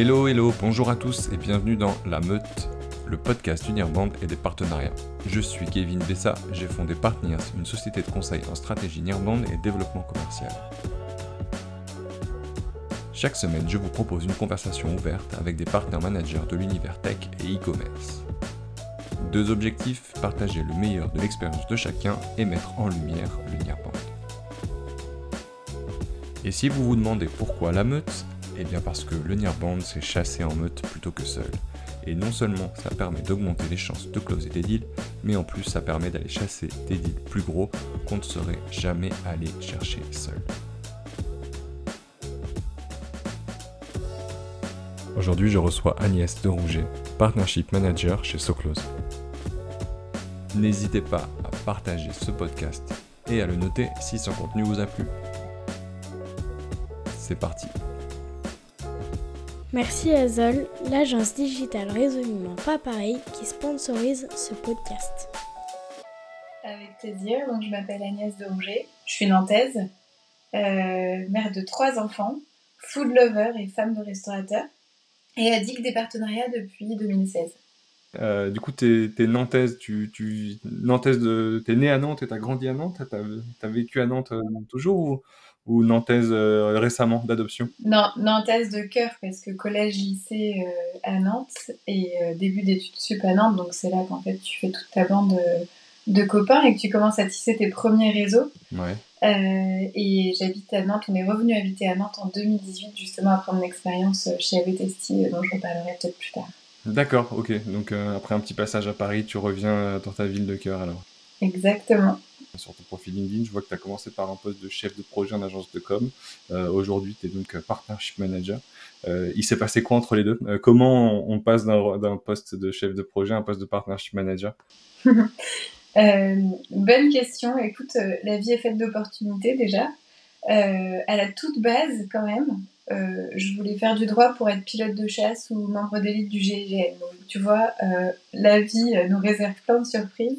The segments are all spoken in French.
Hello, hello, bonjour à tous et bienvenue dans La Meute, le podcast Unirband et des partenariats. Je suis Kevin Bessa, j'ai fondé Partners, une société de conseil en stratégie Nirband et développement commercial. Chaque semaine, je vous propose une conversation ouverte avec des partenaires managers de l'univers tech et e-commerce. Deux objectifs, partager le meilleur de l'expérience de chacun et mettre en lumière l'Unirband. Et si vous vous demandez pourquoi la meute Eh bien parce que le Nirband c'est chasser en meute plutôt que seul. Et non seulement ça permet d'augmenter les chances de closer des deals, mais en plus ça permet d'aller chasser des deals plus gros qu'on ne serait jamais allé chercher seul. Aujourd'hui, je reçois Agnès de Rouget, Partnership Manager chez Soclose. N'hésitez pas à partager ce podcast et à le noter si son contenu vous a plu. C'est parti. Merci à Zol, l'agence digitale résolument pas pareil qui sponsorise ce podcast. Avec plaisir, donc je m'appelle Agnès de Rouget, je suis nantaise, euh, mère de trois enfants, food lover et femme de restaurateur, et addict des partenariats depuis 2016. Euh, du coup, tu es, nantaise, tu, tu nantaise de, t'es née à Nantes et t'as grandi à Nantes, t'as as vécu à Nantes euh, toujours ou, ou nantaise euh, récemment d'adoption? Non, nantaise de cœur parce que collège, lycée à Nantes et début d'études sup à Nantes, donc c'est là qu'en fait tu fais toute ta bande de copains et que tu commences à tisser tes premiers réseaux. Ouais. et j'habite à Nantes, on est revenu habiter à Nantes en 2018 justement après mon expérience chez ABTST dont je reparlerai peut-être plus tard. D'accord, ok. Donc euh, après un petit passage à Paris, tu reviens euh, dans ta ville de cœur alors. Exactement. Sur ton profil LinkedIn, je vois que tu as commencé par un poste de chef de projet en agence de com. Euh, aujourd'hui, tu es donc partnership manager. il s'est passé quoi entre les deux? Comment on passe d'un poste de chef de projet à un poste de partnership manager? Bonne question. Écoute, la vie est faite d'opportunités déjà. à la toute base, quand même, euh, je voulais faire du droit pour être pilote de chasse ou membre d'élite du GIGN. Donc, tu vois, euh, la vie euh, nous réserve plein de surprises.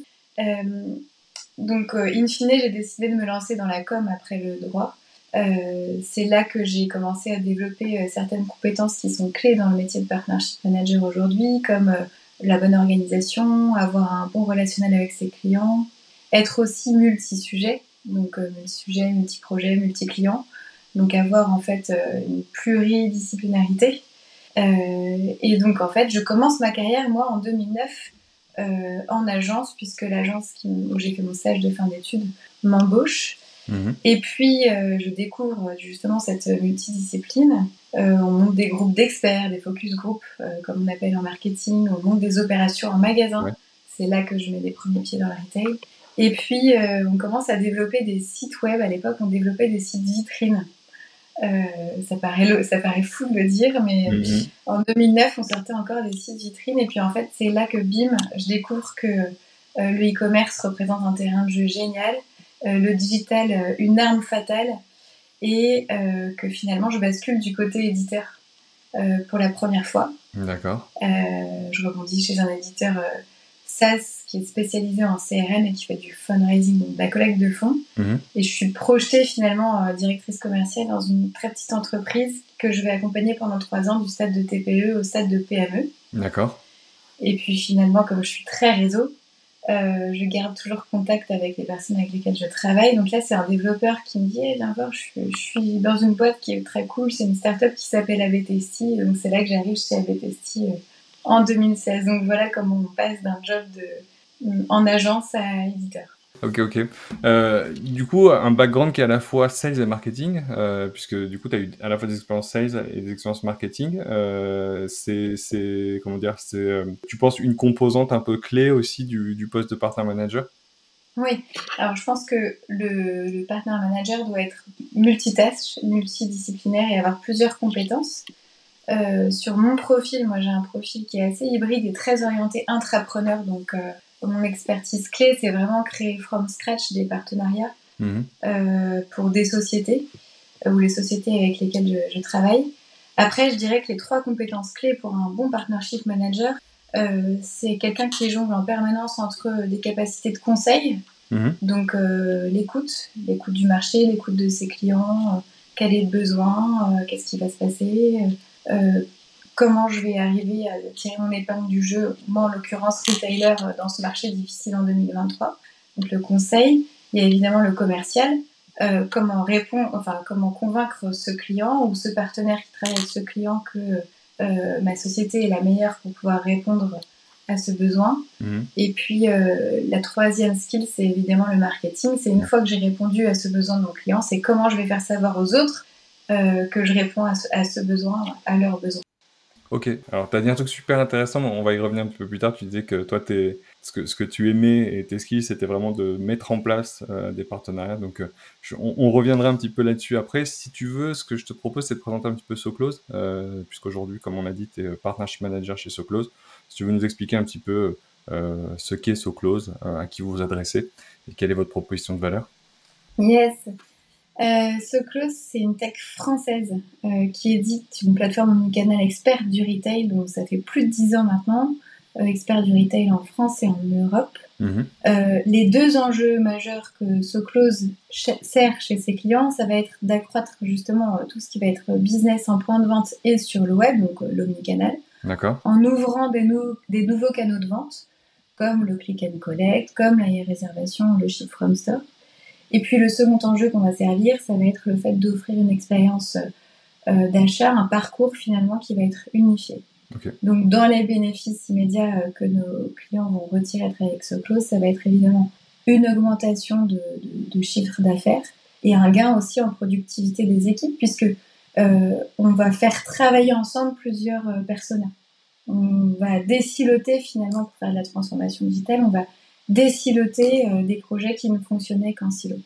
donc, in fine, j'ai décidé de me lancer dans la com après le droit. c'est là que j'ai commencé à développer certaines compétences qui sont clés dans le métier de partnership manager aujourd'hui, comme la bonne organisation, avoir un bon relationnel avec ses clients, être aussi multi-sujet, donc multi-sujet, multi-projet, multi-client. Donc avoir en fait euh, une pluridisciplinarité. Euh, et donc en fait, je commence ma carrière moi en 2009 euh, en agence, puisque l'agence où j'ai fait mon stage de fin d'études m'embauche. Mhm. Et puis, je découvre justement cette multidiscipline. on monte des groupes d'experts, des focus groups, comme on appelle en marketing. On monte des opérations en magasin. C'est là que je mets des premiers pieds dans la retail. Et puis, on commence à développer des sites web. À l'époque, on développait des sites vitrines. Euh, ça, paraît, ça paraît fou de le dire, mais mhm. en 2009, on sortait encore des sites vitrines. Et puis en fait, c'est là que bim, je découvre que euh, le e-commerce représente un terrain de jeu génial, euh, le digital une arme fatale, et que finalement, je bascule du côté éditeur pour la première fois. D'accord. je rebondis chez un éditeur SaaS qui est spécialisé en CRM et qui fait du fundraising, donc de la collecte de fonds. Mhm. Et je suis projetée finalement euh, directrice commerciale dans une très petite entreprise que je vais accompagner pendant trois ans du stade de TPE au stade de PME. D'accord. Et puis finalement, comme je suis très réseau, euh, je garde toujours contact avec les personnes avec lesquelles je travaille. Donc là, c'est un développeur qui me dit eh, Viens voir, je, suis dans une boîte qui est très cool. C'est une startup qui s'appelle ABTST. Donc c'est là que j'arrive chez ABTST euh, en 2016. Donc voilà comment on passe d'un job de, en agence à éditeur. Ok, ok. Euh, du coup, un background qui est à la fois sales et marketing, euh, puisque du coup, tu as eu à la fois des expériences sales et des expériences marketing. Euh, c'est, comment dire, c'est, tu penses, une composante un peu clé aussi du, du poste de partner manager? Oui, alors je pense que le, le partner manager doit être multitâche, multidisciplinaire et avoir plusieurs compétences. Euh, sur mon profil, moi j'ai un profil qui est assez hybride et très orienté intrapreneur. Donc euh, mon expertise clé, c'est vraiment créer from scratch des partenariats mhm. euh, pour des sociétés ou les sociétés avec lesquelles je, travaille. Après, je dirais que les trois compétences clés pour un bon partnership manager, c'est quelqu'un qui jongle en permanence entre des capacités de conseil, mhm. donc l'écoute, l'écoute du marché, l'écoute de ses clients, quel est le besoin, qu'est-ce qui va se passer, euh, comment je vais arriver à tirer mon épingle du jeu, moi en l'occurrence retailer dans ce marché difficile en 2023. Donc le conseil, il y a évidemment le commercial, euh, comment répondre, enfin comment convaincre ce client ou ce partenaire qui travaille avec ce client que euh, ma société est la meilleure pour pouvoir répondre à ce besoin. Mhm. Et puis euh, la troisième skill, c'est évidemment le marketing. C'est une fois que j'ai répondu à ce besoin de mon client, c'est comment je vais faire savoir aux autres que je réponds à ce, à ce besoin, à leurs besoins. Ok, alors tu as dit un truc super intéressant, on va y revenir un petit peu plus tard. Tu disais que toi, es, ce, que, ce que tu aimais et tes skills, c'était vraiment de mettre en place euh, des partenariats. Donc euh, on, reviendra un petit peu là-dessus après. Si tu veux, ce que je te propose, c'est de présenter un petit peu SoClose, euh, puisqu'aujourd'hui, comme on a dit, tu es partnership manager chez SoClose. Si tu veux nous expliquer un petit peu euh, ce qu'est SoClose, à qui vous vous adressez et quelle est votre proposition de valeur. Yes, euh, SoClose, c'est une tech française euh, qui édite une plateforme omnicanal expert du retail, donc ça fait plus de 10 ans maintenant, euh, expert du retail en France et en Europe. Mhm. Euh, les deux enjeux majeurs que SoClose sert chez ses clients, ça va être d'accroître justement euh, tout ce qui va être business en point de vente et sur le web, donc l'omnicanal, en ouvrant des, nou des nouveaux canaux de vente, comme le click and collect, comme la réservation, le ship from store. Et puis le second enjeu qu'on va servir, ça va être le fait d'offrir une expérience euh, d'achat, un parcours finalement qui va être unifié. Okay. Donc dans les bénéfices immédiats euh, que nos clients vont retirer à travers Exoclose, ça va être évidemment une augmentation de, de, de chiffre d'affaires et un gain aussi en productivité des équipes puisque euh, on va faire travailler ensemble plusieurs euh, personnes. On va déciloter finalement pour faire de la transformation digitale, on va déciloter euh, des projets qui ne fonctionnaient qu'en silo.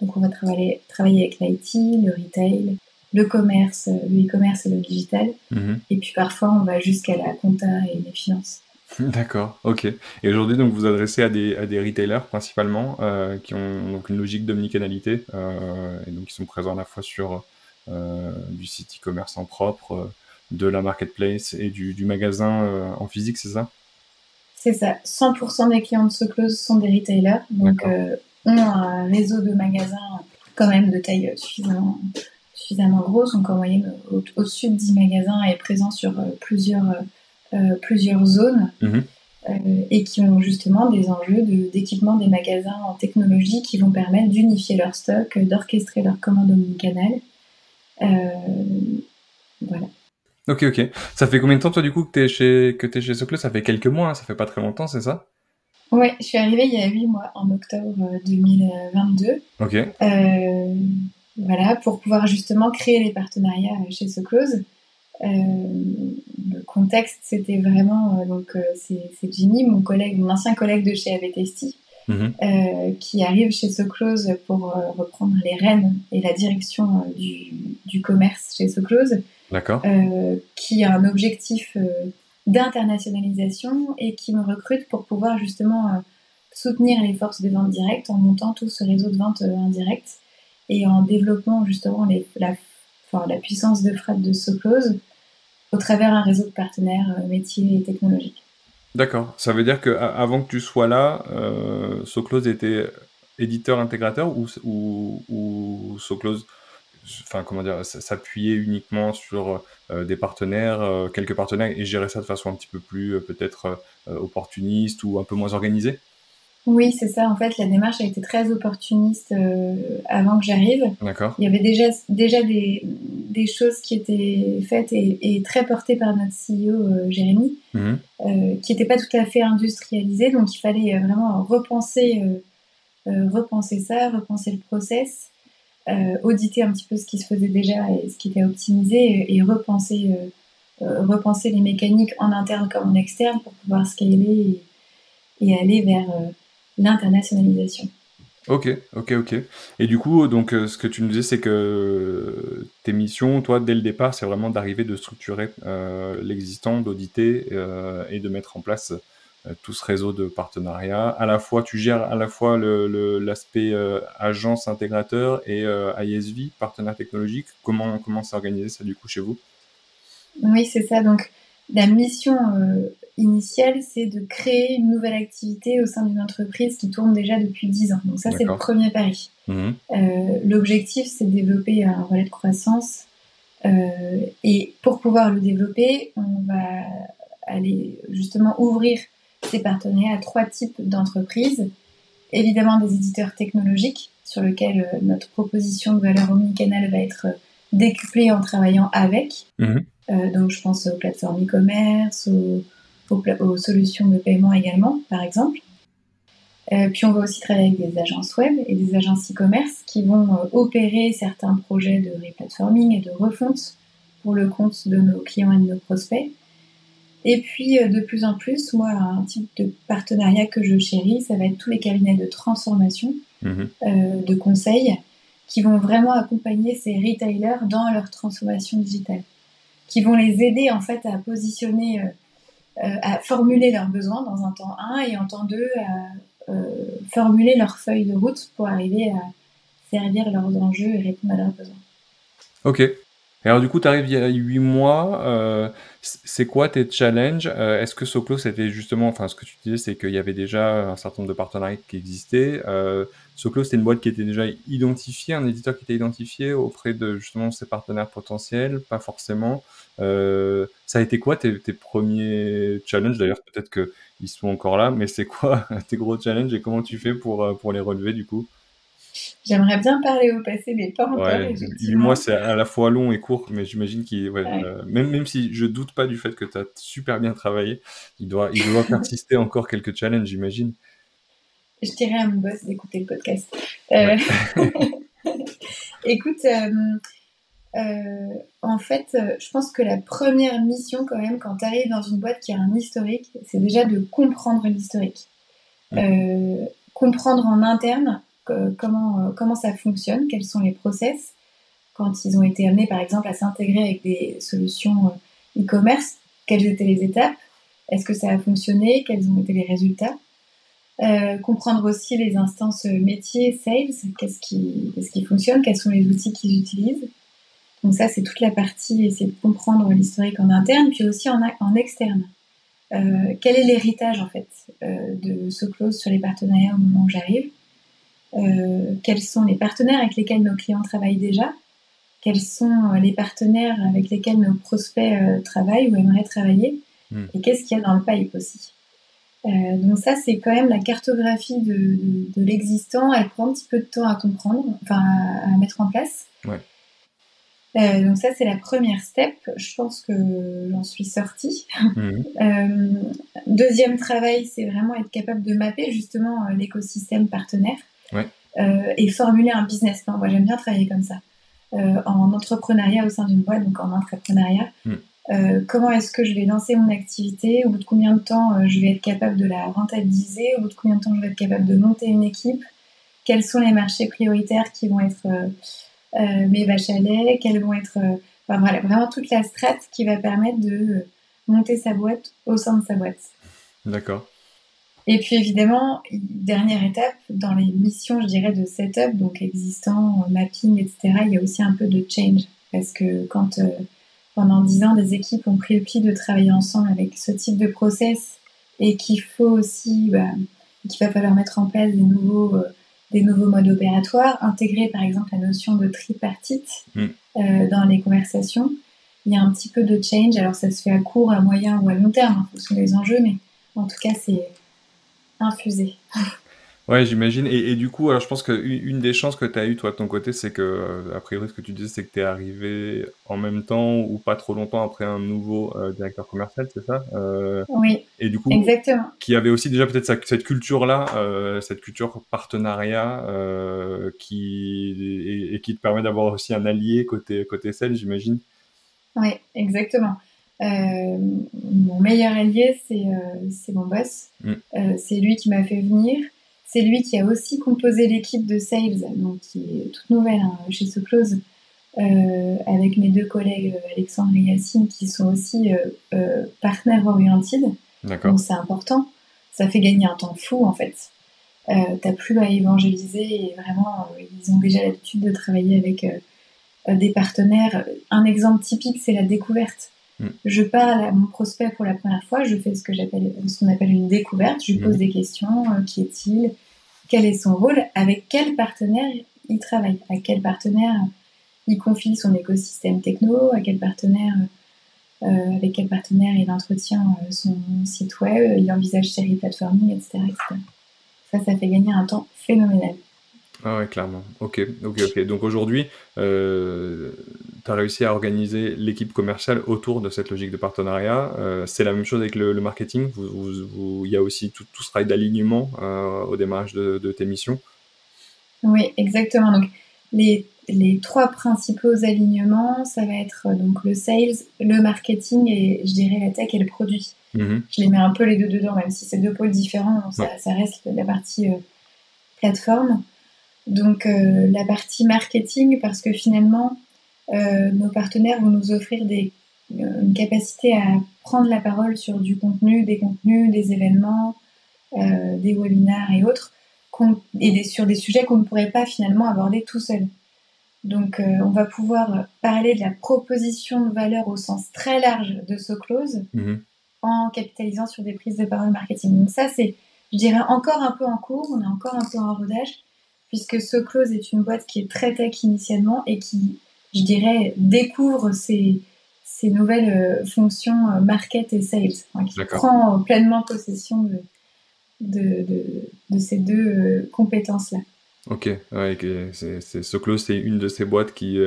Donc on va travailler, travailler avec l'IT, le retail, le commerce, euh, le e-commerce et le digital. Mhm. Et puis parfois on va jusqu'à la compta et les finances. D'accord, ok. Et aujourd'hui, donc, vous vous adressez à des, à des retailers principalement euh, qui ont donc une logique d'omnicanalité euh, et donc qui sont présents à la fois sur euh, du site e-commerce en propre, de la marketplace et du, du magasin en physique, c'est ça? C'est ça. 100% des clients de SoClose sont des retailers, donc euh, ont un réseau de magasins quand même de taille suffisamment, suffisamment grosse, donc en moyenne au- au-dessus de 10 magasins et présents sur euh, plusieurs, euh, plusieurs zones. Mhm. euh, et qui ont justement des enjeux de- d'équipement des magasins en technologie qui vont permettre d'unifier leur stock, euh, d'orchestrer leur commande omnicanal. Euh, voilà. Ok, ok. Ça fait combien de temps, toi, du coup, que t'es chez, que t'es chez Soclose Ça fait quelques mois, hein, ça fait pas très longtemps, c'est ça? Ouais, je suis arrivée il y a 8 mois, en octobre euh, 2022. Ok. Euh, voilà, pour pouvoir justement créer les partenariats euh, chez SoClose. Euh, le contexte, c'était vraiment, euh, donc euh, c'est Jimmy, mon collègue, mon ancien collègue de chez AVTST, Mhm. euh, qui arrive chez SoClose pour euh, reprendre les rênes et la direction euh, du, du commerce chez SoClose, D'accord. euh, qui a un objectif euh, d'internationalisation et qui me recrute pour pouvoir justement euh, soutenir les forces de vente directe en montant tout ce réseau de vente indirecte et en développant justement les, la, enfin, la puissance de frappe de SoClose au travers un réseau de partenaires métiers et technologiques. D'accord. Ça veut dire que a- avant que tu sois là, euh, Soclose était éditeur intégrateur ou, ou, ou Soclose, enfin comment dire, s- s'appuyait uniquement sur euh, des partenaires, euh, quelques partenaires et gérer ça de façon un petit peu plus euh, peut-être opportuniste ou un peu moins organisée? Oui, c'est ça. En fait, la démarche a été très opportuniste euh, avant que j'arrive. D'accord. Il y avait déjà, déjà des, des choses qui étaient faites et, et très portées par notre CEO euh, Jérémy, Mhm. euh, qui n'étaient pas tout à fait industrialisées. Donc il fallait vraiment repenser, repenser ça, repenser le process, auditer un petit peu ce qui se faisait déjà et ce qui était optimisé et, repenser, euh, euh, repenser les mécaniques en interne comme en externe pour pouvoir scaler et, aller vers euh, l'internationalisation. Ok, ok, ok. Et du coup, donc, euh, ce que tu nous disais, c'est que euh, tes missions, toi, dès le départ, c'est vraiment d'arriver de structurer euh, l'existant, d'auditer euh, et de mettre en place euh, tout ce réseau de partenariats. À la fois, tu gères à la fois le- le- l'aspect euh, agence intégrateur et euh, ISV, partenaire technologique. Comment comment c'est organisé ça du coup chez vous? Oui, c'est ça. Donc, la mission euh, initiale, c'est de créer une nouvelle activité au sein d'une entreprise qui tourne déjà depuis 10 ans. Donc, ça, c'est le premier pari. Mhm. Euh, L'objectif, c'est de développer un relais de croissance euh, et pour pouvoir le développer, on va aller justement ouvrir ces partenariats à trois types d'entreprises. Évidemment des éditeurs technologiques sur lesquels euh, notre proposition de valeur omnicanal va être décuplée en travaillant avec. Mhm. Euh, donc je pense aux plateformes e-commerce, aux, aux, solutions de paiement également, par exemple. Euh, puis on va aussi travailler avec des agences web et des agences e-commerce qui vont euh, opérer certains projets de replatforming et de refonte pour le compte de nos clients et de nos prospects. Et puis euh, de plus en plus, moi, un type de partenariat que je chéris, ça va être tous les cabinets de transformation, Mhm. euh, de conseil, qui vont vraiment accompagner ces retailers dans leur transformation digitale, qui vont les aider en fait à positionner, euh, euh, à formuler leurs besoins dans un temps 1 et en temps 2 à formuler leur feuille de route pour arriver à servir leurs enjeux et répondre à leurs besoins. Ok. Et alors du coup, tu arrives il y a 8 mois. euh, c'est quoi tes challenges? Euh, Est-ce que Soclo, c'était justement, enfin, ce que tu disais, c'est qu'il y avait déjà un certain nombre de partenariats qui existaient. Euh, Soclo, c'était une boîte qui était déjà identifiée, un éditeur qui était identifié auprès de justement ses partenaires potentiels, pas forcément. Euh, ça a été quoi tes, tes premiers challenges? D'ailleurs, peut-être qu'ils sont encore là, mais c'est quoi tes gros challenges et comment tu fais pour, euh, pour les relever du coup? J'aimerais bien parler au passé, mais pas encore. Ouais, 8 effectivement. mois, c'est à la fois long et court, mais j'imagine qu'il, ouais, Ouais. euh, même, même si je doute pas du fait que tu as super bien travaillé, il doit, il doit persister encore quelques challenges, j'imagine. Je dirais à mon boss d'écouter le podcast. Euh, Écoute, euh, en fait, je pense que la première mission, quand même, quand tu arrives dans une boîte qui a un historique, c'est déjà de comprendre l'historique. Euh, comprendre en interne comment, euh, comment ça fonctionne, quels sont les process. Quand ils ont été amenés, par exemple, à s'intégrer avec des solutions euh, e-commerce, quelles étaient les étapes Est-ce que ça a fonctionné Quels ont été les résultats euh, comprendre aussi les instances métiers, sales, qu'est-ce qui, fonctionne, quels sont les outils qu'ils utilisent. Donc ça, c'est toute la partie, essayer de comprendre l'historique en interne, puis aussi en, externe. Euh, quel est l'héritage en fait euh, de ce clause sur les partenariats au moment où j'arrive Euh, Quels sont les partenaires avec lesquels nos clients travaillent déjà? Quels sont euh, les partenaires avec lesquels nos prospects euh, travaillent ou aimeraient travailler? Hmm. Et qu'est-ce qu'il y a dans le pipe aussi? Euh, donc ça, c'est quand même la cartographie de, de, de l'existant. Elle prend un petit peu de temps à comprendre, enfin à, à mettre en place. Ouais. Euh, donc ça, c'est la première step. Je pense que j'en suis sortie. Mhm. Euh, deuxième travail, c'est vraiment être capable de mapper justement l'écosystème partenaire Ouais. euh, et formuler un business plan. Moi, j'aime bien travailler comme ça. Euh, en entrepreneuriat au sein d'une boîte, donc en entrepreneuriat. Mm. Euh, comment est-ce que je vais lancer mon activité? Au bout de combien de temps je vais être capable de la rentabiliser? Au bout de combien de temps je vais être capable de monter une équipe? Quels sont les marchés prioritaires qui vont être mes vaches à lait? Quels vont être enfin, voilà, vraiment toute la strate qui va permettre de monter sa boîte au sein de sa boîte. D'accord. Et puis évidemment, dernière étape, dans les missions, je dirais, de setup, donc existant, mapping, etc., il y a aussi un peu de change. Parce que quand euh, pendant dix ans, des équipes ont pris le pli de travailler ensemble avec ce type de process et qu'il faut aussi, bah, qu'il va falloir mettre en place des nouveaux, euh, des nouveaux modes opératoires, intégrer par exemple la notion de tripartite Mm. euh, dans les conversations. Il y a un petit peu de change, alors ça se fait à court, à moyen ou à long terme en fonction des enjeux, mais en tout cas c'est infusé. Ouais, j'imagine. Et, et du coup, alors je pense qu'une une des chances que tu as eues, toi, de ton côté, c'est que, euh, a priori, ce que tu disais, c'est que tu es arrivé en même temps ou pas trop longtemps après un nouveau euh, directeur commercial, c'est ça Euh, Oui, Et du coup, exactement. qui avait aussi déjà peut-être cette culture-là, euh, cette culture partenariat, qui, et, et qui te permet d'avoir aussi un allié côté, côté sales, j'imagine. Oui, exactement. Euh, mon meilleur allié, c'est euh, mon boss. Mm. Euh, c'est lui qui m'a fait venir. C'est lui qui a aussi composé l'équipe de sales, donc qui est toute nouvelle hein, chez Soclose, avec mes deux collègues Alexandre et Yacine, qui sont aussi partenaires oriented. D'accord. Donc c'est important. Ça fait gagner un temps fou en fait. T'as plus à évangéliser et vraiment ils ont déjà l'habitude de travailler avec des partenaires. Un exemple typique c'est la découverte. Mm. Je parle à mon prospect pour la première fois, je fais ce que j'appelle ce qu'on appelle une découverte. Je lui pose Mm. des questions. euh, qui est-il Quel est son rôle Avec quel partenaire il travaille À quel partenaire il confie son écosystème techno, à quel partenaire, avec quel partenaire il entretient son site web, il envisage ses replatforming, etc., etc. Ça, ça fait gagner un temps phénoménal. Ah ouais, clairement. Ok, ok, ok. Donc aujourd'hui, euh, tu as réussi à organiser l'équipe commerciale autour de cette logique de partenariat. Euh, c'est la même chose avec le, marketing. Il y a aussi tout, ce travail d'alignement euh, au démarrage de, tes missions. Oui, exactement. Donc les, trois principaux alignements, ça va être donc le sales, le marketing et je dirais la tech et le produit. Mm-hmm. Je les mets un peu les deux dedans, même si c'est deux pôles différents, ça, ça reste la partie plateforme. Donc euh, la partie marketing, parce que finalement, euh, nos partenaires vont nous offrir des, euh, une capacité à prendre la parole sur du contenu, des contenus, des événements, des webinars et autres, et sur des sujets qu'on ne pourrait pas finalement aborder tout seul. Donc on va pouvoir parler de la proposition de valeur au sens très large de ce close mhm. en capitalisant sur des prises de parole marketing. Donc ça c'est, je dirais, encore un peu en cours, on est encore un peu en rodage puisque SoClose est une boîte qui est très tech initialement et qui, je dirais, découvre ces, nouvelles euh, fonctions euh, market et sales, qui prend pleinement possession de, de, ces deux euh, compétences-là. Ok, ouais, c'est, SoClose, c'est une de ces boîtes qui,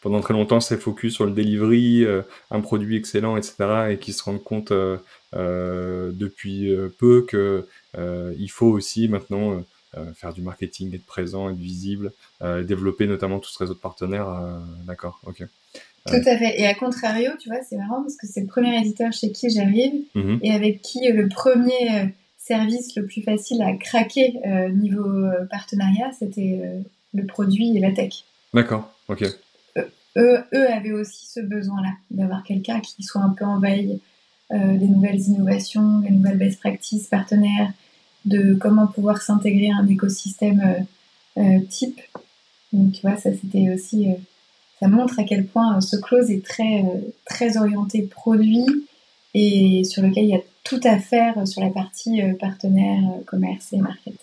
pendant très longtemps, s'est focus sur le delivery, un produit excellent, etc., et qui se rendent compte depuis peu qu'il faut aussi maintenant euh, faire du marketing, être présent, être visible, euh, développer notamment tout ce réseau de partenaires. Euh, d'accord, ok. Tout à fait. Et à contrario, tu vois, c'est marrant parce que c'est le premier éditeur chez qui j'arrive mhm. et avec qui le premier service le plus facile à craquer niveau partenariat, c'était le produit et la tech. D'accord, ok. Eux, eux avaient aussi ce besoin-là, d'avoir quelqu'un qui soit un peu en veille des nouvelles innovations, des nouvelles best practices partenaires, de comment pouvoir s'intégrer à un écosystème euh, euh, type. Donc, tu vois, ça c'était aussi, euh, ça montre à quel point ce close est très, très orienté produit et sur lequel il y a tout à faire sur la partie partenaire, commerce et market.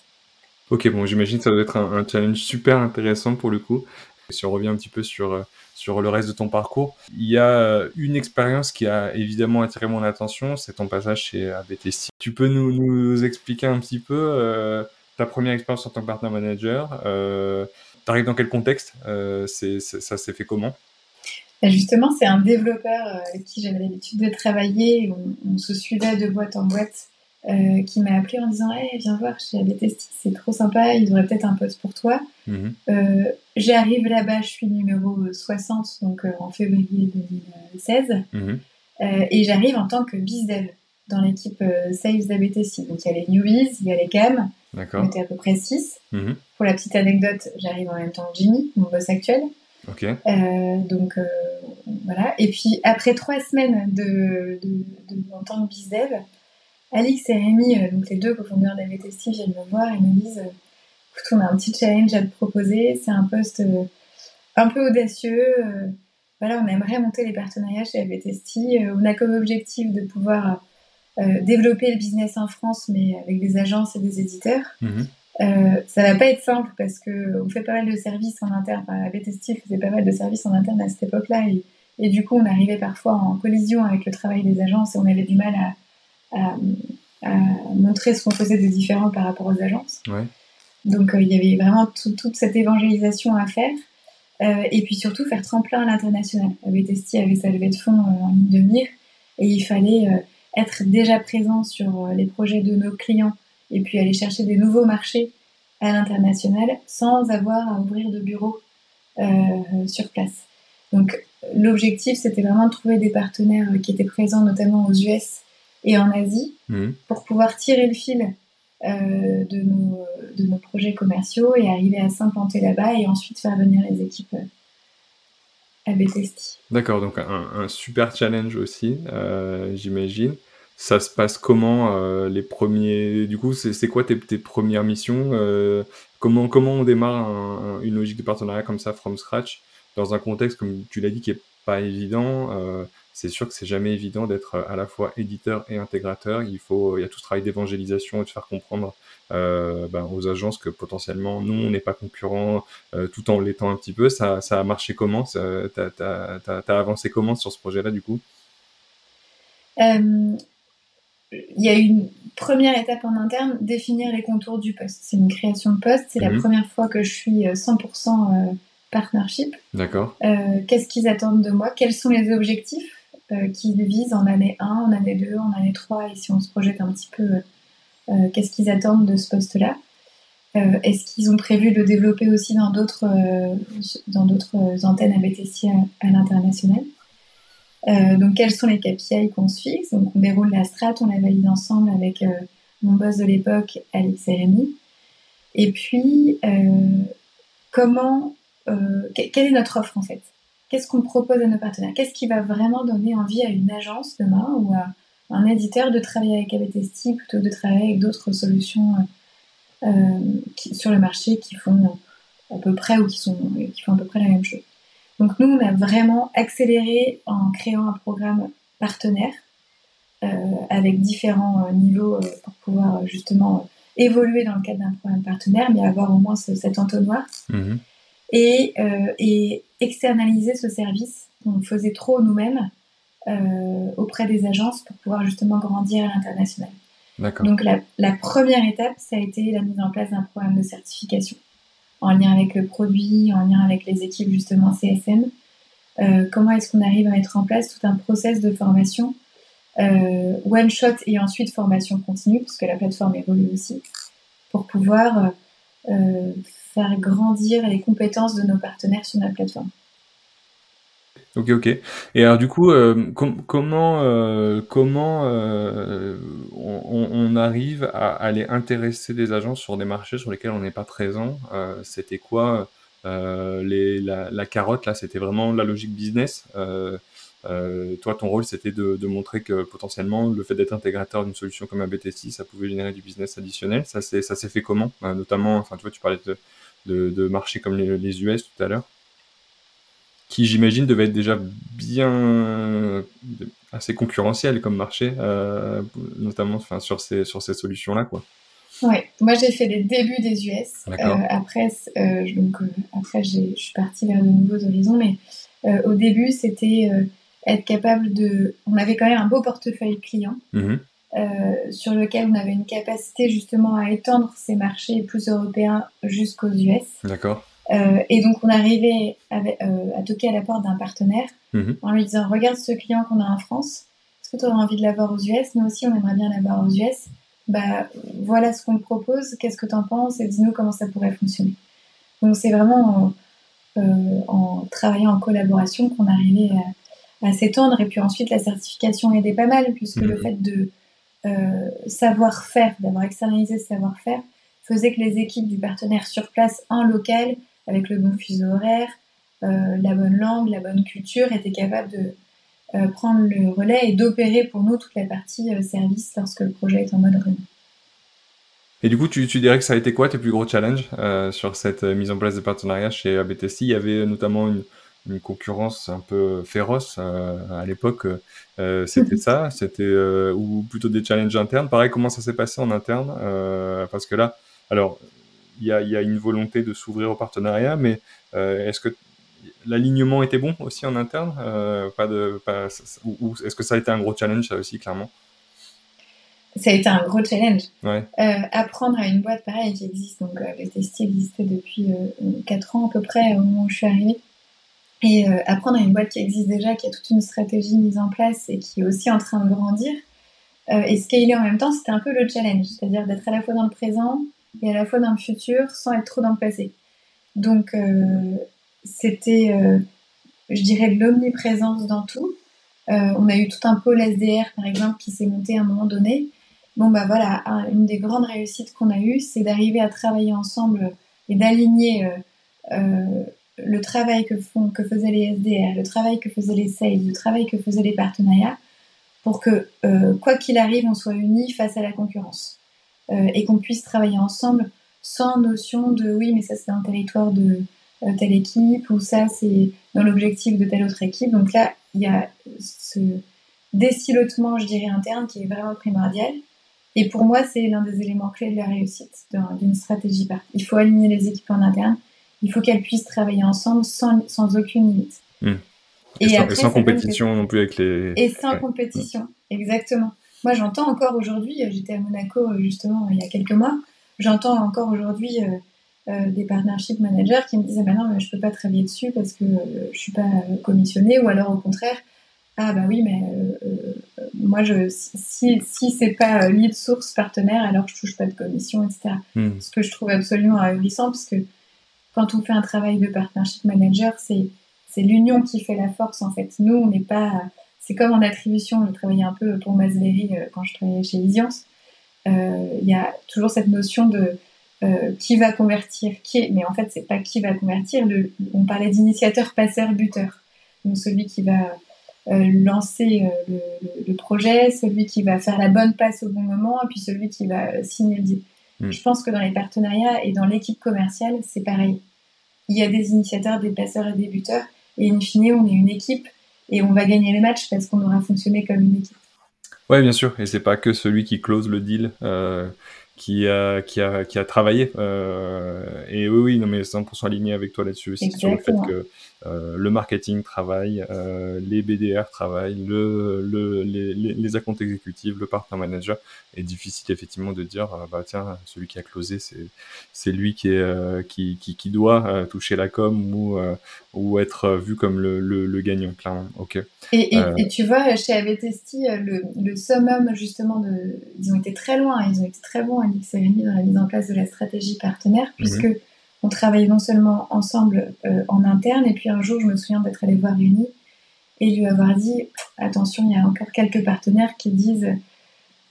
Ok, bon, j'imagine que ça doit être un, challenge super intéressant pour le coup. Si on revient un petit peu sur, sur le reste de ton parcours, il y a une expérience qui a évidemment attiré mon attention, c'est ton passage chez ABTC. Tu peux nous, expliquer un petit peu euh, ta première expérience en tant que partner manager euh, Tu arrives dans quel contexte euh, Ça s'est fait comment? Bah, Justement, c'est un développeur avec qui j'avais l'habitude de travailler. On, se suivait de boîte en boîte. Qui m'a appelé en disant hey, viens voir chez ABTST, c'est trop sympa, ils auraient peut-être un poste pour toi. Mhm. J'arrive là-bas, je suis numéro 60, donc en février 2016, mhm. et j'arrive en tant que bizdev dans l'équipe euh, Sales d'ABTC. Donc il y a les newbies, il y a les CAM. D'accord. On était à peu près 6. Mhm. Pour la petite anecdote, j'arrive en même temps que Jimmy, mon boss actuel. Ok. Euh, donc euh, voilà. Et puis après trois semaines de, de, de en tant que bizdev, Alix et Rémi, donc les deux cofondeurs d'ABTC, viennent me voir et me disent écoute, on a un petit challenge à te proposer. C'est un poste un peu audacieux. voilà, on aimerait monter les partenariats chez ABTC. on a comme objectif de pouvoir euh, développer le business en France, mais avec des agences et des éditeurs. Mhm. Euh, ça va pas être simple parce que on fait pas mal de services en interne. Enfin, la faisait pas mal de services en interne à cette époque-là et, et, du coup on arrivait parfois en collision avec le travail des agences et on avait du mal à, à, à montrer ce qu'on faisait de différent par rapport aux agences. Ouais. Donc euh, il y avait vraiment toute cette évangélisation à faire euh, et puis surtout faire tremplin à l'international. Betesti avait sa levée de fonds en ligne de mire et il fallait être déjà présent sur euh, les projets de nos clients et puis aller chercher des nouveaux marchés à l'international sans avoir à ouvrir de bureau euh, sur place. Donc l'objectif, c'était vraiment de trouver des partenaires qui étaient présents notamment aux US et en Asie mmh. pour pouvoir tirer le fil euh, de, nos, de, nos, projets commerciaux et arriver à s'implanter là-bas et ensuite faire venir les équipes à Bethesda. D'accord, donc un, super challenge aussi, euh, j'imagine. Ça se passe comment euh, les premiers Du coup, c'est quoi tes, tes, premières missions euh, comment, comment on démarre une logique de partenariat comme ça from scratch dans un contexte comme tu l'as dit qui est pas évident c'est sûr que c'est jamais évident d'être à la fois éditeur et intégrateur. Il faut, il y a tout ce travail d'évangélisation et de faire comprendre ben, aux agences que potentiellement nous on n'est pas concurrents tout en l'étant un petit peu. Ça, ça a marché comment? T'as as, avancé comment sur ce projet-là du coup? Il y a une première étape en interne, définir les contours du poste. C'est une création de poste, c'est la mhm. première fois que je suis 100% euh, euh, partnership. D'accord. Euh, qu'est-ce qu'ils attendent de moi? Quels sont les objectifs? Qu'ils visent en année 1, en année 2, en année 3 Et si on se projette un petit peu, qu'est-ce qu'ils attendent de ce poste-là. Est-ce qu'ils ont prévu de le développer aussi dans d'autres dans d'autres antennes à BTC à l'international? Euh, donc, quels sont les KPI qu'on se fixe Donc, on déroule la strat, on la valide ensemble avec euh, mon boss de l'époque, Alex Rémy. Et puis, euh, comment, quelle est notre offre en fait? Qu'est-ce qu'on propose à nos partenaires? Qu'est-ce qui va vraiment donner envie à une agence demain ou à un éditeur de travailler avec ABTST plutôt que de travailler avec d'autres solutions sur le marché qui font à peu près ou qui, font à peu près la même chose? Donc nous, on a vraiment accéléré en créant un programme partenaire euh, avec différents euh, niveaux euh, pour pouvoir justement évoluer dans le cadre d'un programme partenaire, mais avoir au moins cet entonnoir. Mhm. Et, et, externaliser ce service qu'on faisait trop nous-mêmes auprès des agences pour pouvoir justement grandir à l'international. Donc la, la, première étape, ça a été la mise en place d'un programme de certification en lien avec le produit, en lien avec les équipes justement CSM. Euh, comment est-ce qu'on arrive à mettre en place tout un process de formation euh, one shot et ensuite formation continue, parce que la plateforme évolue aussi, pour pouvoir euh, faire grandir les compétences de nos partenaires sur notre plateforme. Ok, ok. Et alors du coup, euh, comment euh, comment euh, on, arrive à aller intéresser des agents sur des marchés sur lesquels on n'est pas présent? c'était quoi la, carotte là? C'était vraiment la logique business? toi, ton rôle, c'était de, montrer que potentiellement le fait d'être intégrateur d'une solution comme ABTC, ça pouvait générer du business additionnel. Ça s'est ça s'est fait comment? notamment, enfin, tu vois, tu parlais de, de, de marchés comme les, les US tout à l'heure qui j'imagine devait être déjà bien assez concurrentiel comme marché, euh, notamment enfin, sur ces, sur ces solutions-là. quoi. Moi j'ai fait les débuts des US. Euh, après, euh, donc, après je suis partie vers de nouveaux horizons, mais au début c'était être capable de... On avait quand même un beau portefeuille client. Mhm. Sur lequel on avait une capacité justement à étendre ces marchés plus européens jusqu'aux US. D'accord. Euh, et donc, on arrivait euh, à toquer à la porte d'un partenaire mhm. en lui disant Regarde ce client qu'on a en France, est-ce que tu aurais envie de l'avoir aux US Nous aussi, on aimerait bien l'avoir aux US. Bah, voilà ce qu'on te propose, qu'est-ce que tu en penses? Et dis-nous comment ça pourrait fonctionner. Donc, c'est vraiment euh, en travaillant en collaboration qu'on arrivait à, s'étendre. Et puis ensuite, la certification aidait pas mal, puisque le mhm. fait de savoir faire, d'avoir externalisé ce savoir-faire, faisait que les équipes du partenaire sur place en local avec le bon fuseau horaire, euh, la bonne langue, la bonne culture, était capable de euh, prendre le relais et d'opérer pour nous toute la partie euh, service lorsque le projet est en mode run. Et du coup, tu, dirais que ça a été quoi tes plus gros challenges sur cette mise en place de partenariat chez ABTC Il y avait notamment une, concurrence un peu féroce à l'époque. c'était ça C'était ou plutôt des challenges internes Pareil, comment ça s'est passé en interne Parce que là, alors il y a, une volonté de s'ouvrir au partenariat, mais euh, est-ce que l'alignement était bon aussi en interne euh, pas de, ou, est-ce que ça a été un gros challenge ça aussi clairement? Ça a été un gros challenge. Euh, apprendre à une boîte pareille qui existe, donc le Testi existait depuis 4 ans à peu près au moment où je suis arrivée. Et apprendre à une boîte qui existe déjà, qui a toute une stratégie mise en place et qui est aussi en train de grandir, et scaler en même temps, c'était un peu le challenge. C'est-à-dire d'être à la fois dans le présent, et à la fois dans le futur sans être trop dans le passé. Donc euh, c'était, euh, je dirais, de l'omniprésence dans tout. Euh, on a eu tout un pôle SDR, par exemple, qui s'est monté à un moment donné. Bon, bah voilà, une des grandes réussites qu'on a eues, c'est d'arriver à travailler ensemble et d'aligner le travail que, font, que faisaient les SDR, le travail que faisaient les sales, le travail que faisaient les partenariats, pour que, quoi qu'il arrive, on soit unis face à la concurrence. Euh, et qu'on puisse travailler ensemble sans notion de oui, mais ça c'est un territoire de, telle équipe, ou ça, c'est dans l'objectif de telle autre équipe. Donc là, il y a ce décilotement, je dirais, interne qui est vraiment primordial. Et pour moi, c'est l'un des éléments clés de la réussite d'une stratégie. Il faut aligner les équipes en interne. Il faut qu'elles puissent travailler ensemble sans, sans aucune limite. Hmm. Et, sans, compétition non plus avec les. Et sans compétition, exactement. Moi, j'entends encore aujourd'hui, j'étais à Monaco justement il y a quelques mois, j'entends encore aujourd'hui euh, euh, des partnership managers qui me disent ah ben non, je peux pas travailler dessus parce que euh, je suis pas commissionné, ou alors au contraire, ah bah oui, mais moi, je, si, si c'est pas lead source partenaire, alors je touche pas de commission, etc. Hmm. Ce que je trouve absolument ahurissant, parce que quand on fait un travail de partnership manager, c'est l'union qui fait la force en fait. Nous, on n'est pas. C'est comme en attribution. Je travaillais un peu pour Masberry euh, quand je travaillais chez Isiance. Euh, il y a toujours cette notion de euh, qui va convertir, qui est. Mais en fait, c'est pas qui va convertir. on parlait d'initiateur, passeur, buteur. Donc celui qui va lancer le, projet, celui qui va faire la bonne passe au bon moment, et puis celui qui va signer le deal. Hmm. Je pense que dans les partenariats et dans l'équipe commerciale, c'est pareil. Il y a des initiateurs, des passeurs et des buteurs. Et in fine, on est une équipe et on va gagner les matchs parce qu'on aura fonctionné comme une équipe. Ouais, bien sûr. Et c'est pas que celui qui close le deal euh, qui a, qui a, qui a travaillé. Euh, et oui, oui, non, mais 100% aligné avec toi là-dessus aussi, sur le fait que le marketing travaille, euh, les BDR travaillent, le, le, les, les accounts exécutifs, le partner manager. est difficile effectivement de dire, euh, bah tiens, celui qui a closé, c'est, lui qui, est, euh, qui, qui, qui, doit toucher la com ou, ou être vu comme le, le, le gagnant, clairement. Ok. Et, et, et, tu vois, chez Avetesti, le, le summum justement de, ils ont été très loin, ils ont été très bons dans la mise en place de la stratégie partenaire, mhm. puisque on travaille non seulement ensemble euh, en interne, et puis un jour, je me souviens d'être allée voir Rémi et lui avoir dit attention, il y a encore quelques partenaires qui disent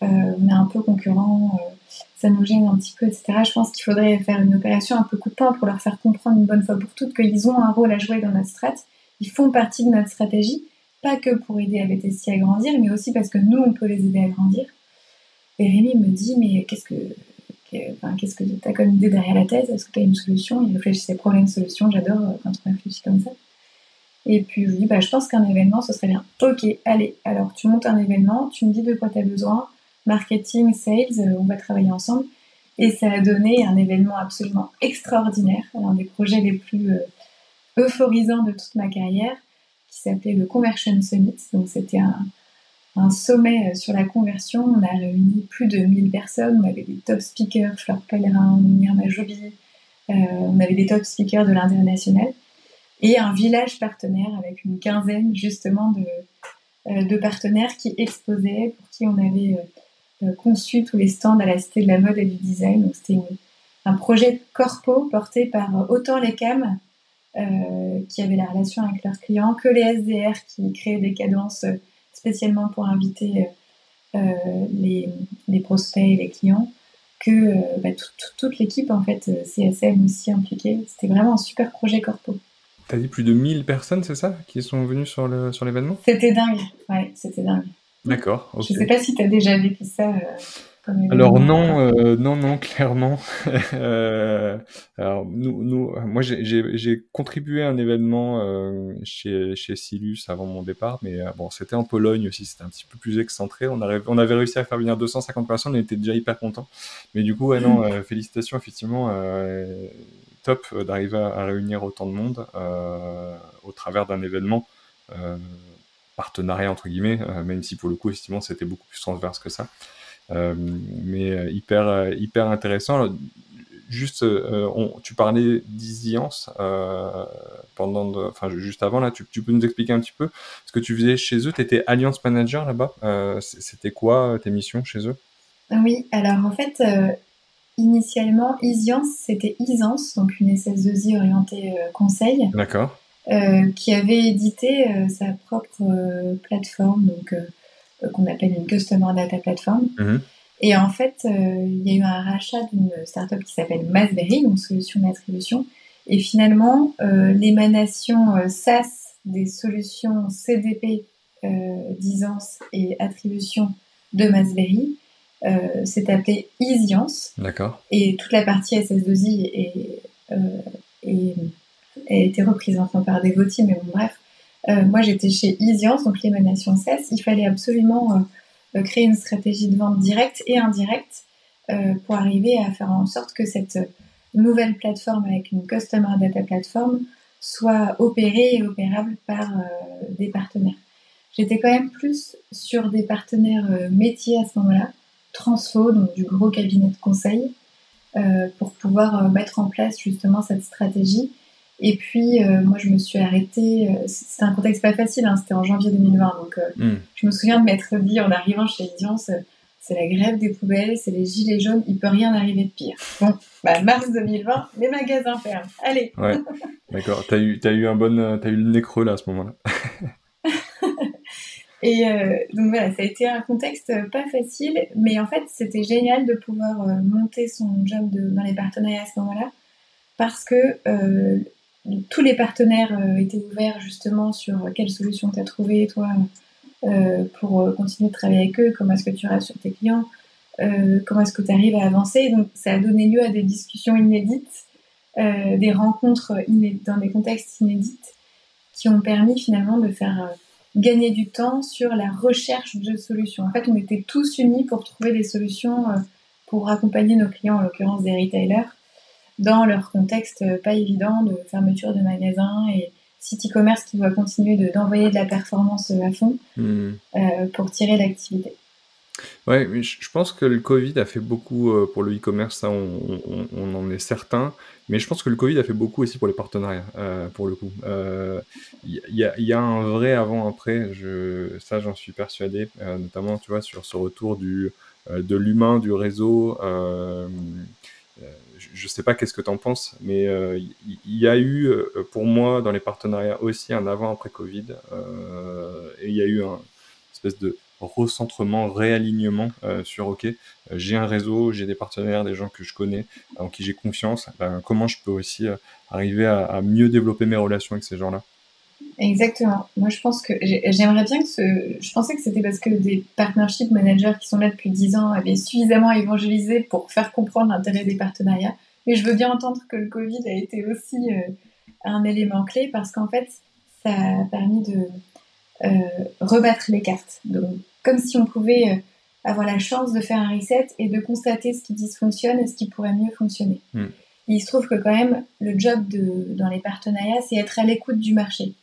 euh, on est un peu concurrent, euh, ça nous gêne un petit peu, etc. Je pense qu'il faudrait faire une opération un peu coup de poing pour leur faire comprendre une bonne fois pour toutes qu'ils ont un rôle à jouer dans notre strat. Ils font partie de notre stratégie, pas que pour aider à BTC à grandir, mais aussi parce que nous, on peut les aider à grandir. Et Rémi me dit, mais qu'est-ce que qu'est-ce que tu as comme idée derrière la thèse? Est-ce que tu as une solution? Il réfléchissait problème solution, j'adore euh, quand on réfléchit comme ça. Et puis je lui dis, bah, je pense qu'un événement, ce serait bien. Ok, allez, alors tu montes un événement, tu me dis de quoi tu as besoin, marketing, sales, euh, on va travailler ensemble. Et ça a donné un événement absolument extraordinaire, l'un des projets les plus euh, euphorisants de toute ma carrière, qui s'appelait le Conversion Summit. Donc c'était un, un sommet euh, sur la conversion. On a réuni plus de 1000 personnes. On avait des top speakers, Fleur Pellerin, Nirma Joby. Euh, on avait des top speakers de l'international. Et un village partenaire avec une quinzaine justement de, euh, partenaires qui exposaient, pour qui on avait conçu tous les stands à la Cité de la mode et du design. Donc c'était un projet corpo porté par autant les CAM qui avaient la relation avec leurs clients que les SDR qui créaient des cadences spécialement pour inviter euh, euh, les, les, prospects et les clients, que euh, bah, toute l'équipe en fait CSM aussi impliquée. C'était vraiment un super projet corpo. T'as dit plus de 1000 personnes, c'est ça, qui sont venues sur l'événement sur C'était dingue, ouais, c'était dingue. D'accord. Je sais pas si tu as déjà vécu ça. Alors non, euh, non, non, clairement. euh, alors nous, nous, moi j'ai contribué à un événement euh, chez chez Silus avant mon départ, mais bon, c'était en Pologne aussi, c'était un petit peu plus excentré. On, avait, réussi à faire venir 250 personnes, on était déjà hyper contents. Mais du coup, ouais, non, félicitations, effectivement, top d'arriver à, à, réunir autant de monde au travers d'un événement partenariat entre guillemets, même si pour le coup, effectivement, c'était beaucoup plus transverse que ça. Euh, mais euh, hyper, euh, hyper intéressant. juste, on, tu parlais d'Isiance pendant, enfin juste avant là, tu, tu, peux nous expliquer un petit peu ce que tu faisais chez eux? Tu étais Alliance Manager là-bas? C'était quoi tes missions chez eux? Oui, alors en fait, initialement, Isiance, c'était Isance, donc une SS2I orientée conseil. D'accord. qui avait édité sa propre plateforme, donc qu'on appelle une Customer Data Platform. Mhm. Et en fait, euh, il y a eu un rachat d'une startup qui s'appelle Masberry, une solution d'attribution. Et finalement, euh, l'émanation SaaS des solutions CDP, Disance et attribution de Masberry s'est appelée Easyance. D'accord. Et toute la partie SS2I est, a été reprise enfin par Devoti, mais bon, bref. Moi, j'étais chez Easiance, donc l'émanation CES. Il fallait absolument créer une stratégie de vente directe et indirecte pour arriver à faire en sorte que cette nouvelle plateforme avec une Customer Data Platform soit opérée et opérable par des partenaires. J'étais quand même plus sur des partenaires métiers à ce moment-là, Transfo, donc du gros cabinet de conseil, euh, pour pouvoir euh, mettre en place justement cette stratégie. Et puis, euh, moi, je me suis arrêtée. c'était un contexte pas facile, hein, c'était en janvier 2020. Donc, hmm. je me souviens de m'être dit en arrivant chez Ediance, c'est la grève des poubelles, c'est les gilets jaunes, il peut rien arriver de pire. Bon, bah, mars 2020, les magasins ferment. Allez Ouais, d'accord. T'as eu, as eu, un bon, as eu le nez creux là à ce moment-là. Et euh, donc voilà, ça a été un contexte pas facile, mais en fait, c'était génial de pouvoir euh, monter son job dans les partenariats à ce moment-là, parce que euh, tous les partenaires étaient ouverts justement sur quelle solution tu as trouvé, toi, pour continuer de travailler avec eux, comment est-ce que tu sur tes clients, comment est-ce que tu arrives à avancer. Donc ça a donné lieu à des discussions inédites, des rencontres dans des contextes inédits, qui ont permis finalement de faire gagner du temps sur la recherche de solutions. En fait, on était tous unis pour trouver des solutions euh, pour accompagner nos clients, en l'occurrence des retailers, dans leur contexte euh, pas évident de fermeture de magasins et site e-commerce qui doit continuer d'envoyer de, la performance euh, à fond hmm. pour tirer l'activité. Ouais, je pense que le Covid a fait beaucoup pour le e-commerce, ça on, en est certain. Mais je pense que le Covid a fait beaucoup aussi pour les partenariats, euh, pour le coup. Il euh, y, a, y, a, un vrai avant-après, je, ça j'en suis persuadé, euh, notamment tu vois, sur ce retour du, de l'humain, du réseau. Je sais pas qu'est-ce que tu en penses, mais il y, a eu pour moi dans les partenariats aussi un avant-après Covid. et il y a eu un espèce de recentrement, réalignement euh, sur OK, euh, j'ai un réseau, j'ai des partenaires, des gens que je connais, en qui j'ai confiance. Ben, comment je peux aussi euh, arriver à, mieux développer mes relations avec ces gens-là? Exactement. Moi, je pense que j'aimerais bien que ce. Je pensais que c'était parce que des partnership managers qui sont là depuis 10 ans avaient suffisamment évangélisé pour faire comprendre l'intérêt des partenariats. Mais je veux bien entendre que le Covid a été aussi un élément clé parce qu'en fait, ça a permis de rebattre les cartes. Donc, comme si on pouvait euh, avoir la chance de faire un reset et de constater ce qui dysfonctionne et ce qui pourrait mieux fonctionner. Hmm. il se trouve que quand même, le job de, dans les partenariats, c'est être à l'écoute du marché.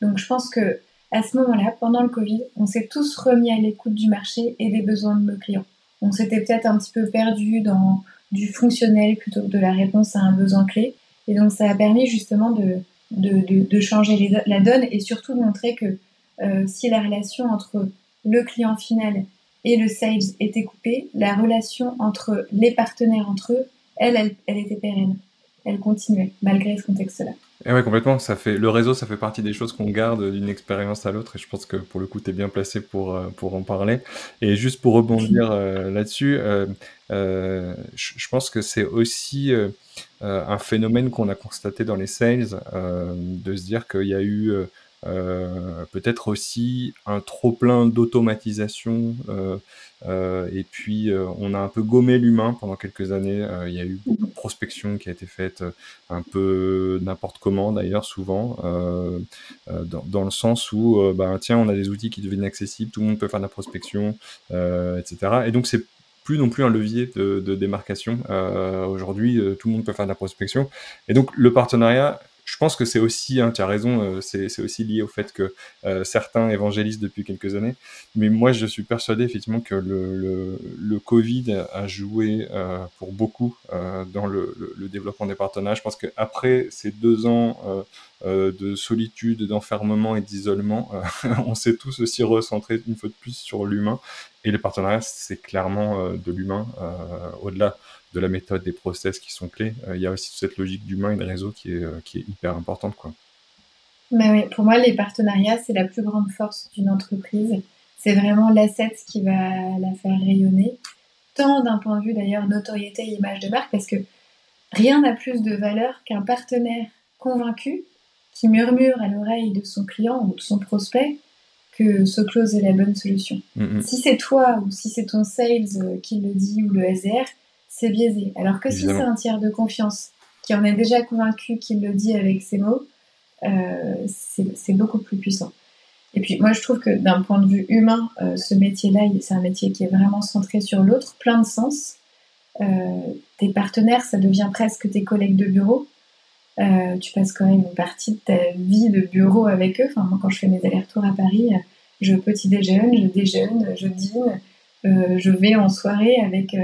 Donc je pense que à ce moment-là, pendant le Covid, on s'est tous remis à l'écoute du marché et des besoins de nos clients. On s'était peut-être un petit peu perdu dans du fonctionnel plutôt que de la réponse à un besoin clé. Et donc ça a permis justement de, de, de, changer la donne et surtout de montrer que euh, si la relation entre le client final et le sales était coupé, la relation entre les partenaires entre eux, elle, elle, était pérenne. Elle continuait, malgré ce contexte-là. Et ouais, complètement. Ça fait, le réseau, ça fait partie des choses qu'on garde d'une expérience à l'autre. Et je pense que pour le coup, tu es bien placé pour, euh, pour en parler. Et juste pour rebondir euh, là-dessus, euh, je, pense que c'est aussi un phénomène qu'on a constaté dans les sales, de se dire qu'il y a eu euh, peut-être aussi un trop plein d'automatisation euh, euh, et puis on a un peu gommé l'humain pendant quelques années. il y a eu beaucoup de prospection qui a été faite un peu n'importe comment d'ailleurs souvent dans, dans, le sens où bah, tiens on a des outils qui deviennent accessibles, tout le monde peut faire de la prospection, etc. Et donc c'est plus non plus un levier de, de démarcation. Aujourd'hui, tout le monde peut faire de la prospection. Et donc, le partenariat je pense que c'est aussi, hein, tu as raison, euh, c'est aussi lié au fait que euh, certains évangélisent depuis quelques années. Mais moi, je suis persuadé effectivement que le, le, Covid a joué euh, pour beaucoup dans le, le, développement des partenariats. Je pense qu'après ces deux ans de solitude, d'enfermement et d'isolement, on s'est tous aussi recentrés une fois de plus sur l'humain. Et les partenariats, c'est clairement de l'humain, au-delà de la méthode, des process qui sont clés, euh, il y a aussi cette logique d'humain et de réseau qui est, euh, qui est hyper importante. Quoi. Mais oui, pour moi, les partenariats, c'est la plus grande force d'une entreprise. C'est vraiment l'asset qui va la faire rayonner, tant d'un point de vue d'ailleurs notoriété et image de marque, parce que rien n'a plus de valeur qu'un partenaire convaincu qui murmure à l'oreille de son client ou de son prospect que ce close est la bonne solution. Mm, mm. Si c'est toi ou si c'est ton sales qui le dit ou le SDR, c'est biaisé. Alors que si c'est un tiers de confiance qui en est déjà convaincu qu'il le dit avec ses mots, c'est beaucoup plus puissant. Et puis moi je trouve que d'un point de vue humain, ce métier-là, c'est un métier qui est vraiment centré sur l'autre, plein de sens. tes partenaires, ça devient presque tes collègues de bureau. Euh, tu passes quand même une partie de ta vie de bureau avec eux. Enfin, moi, quand je fais mes allers-retours à Paris, je petit déjeune, je déjeune, je dîne, euh, je vais en soirée avec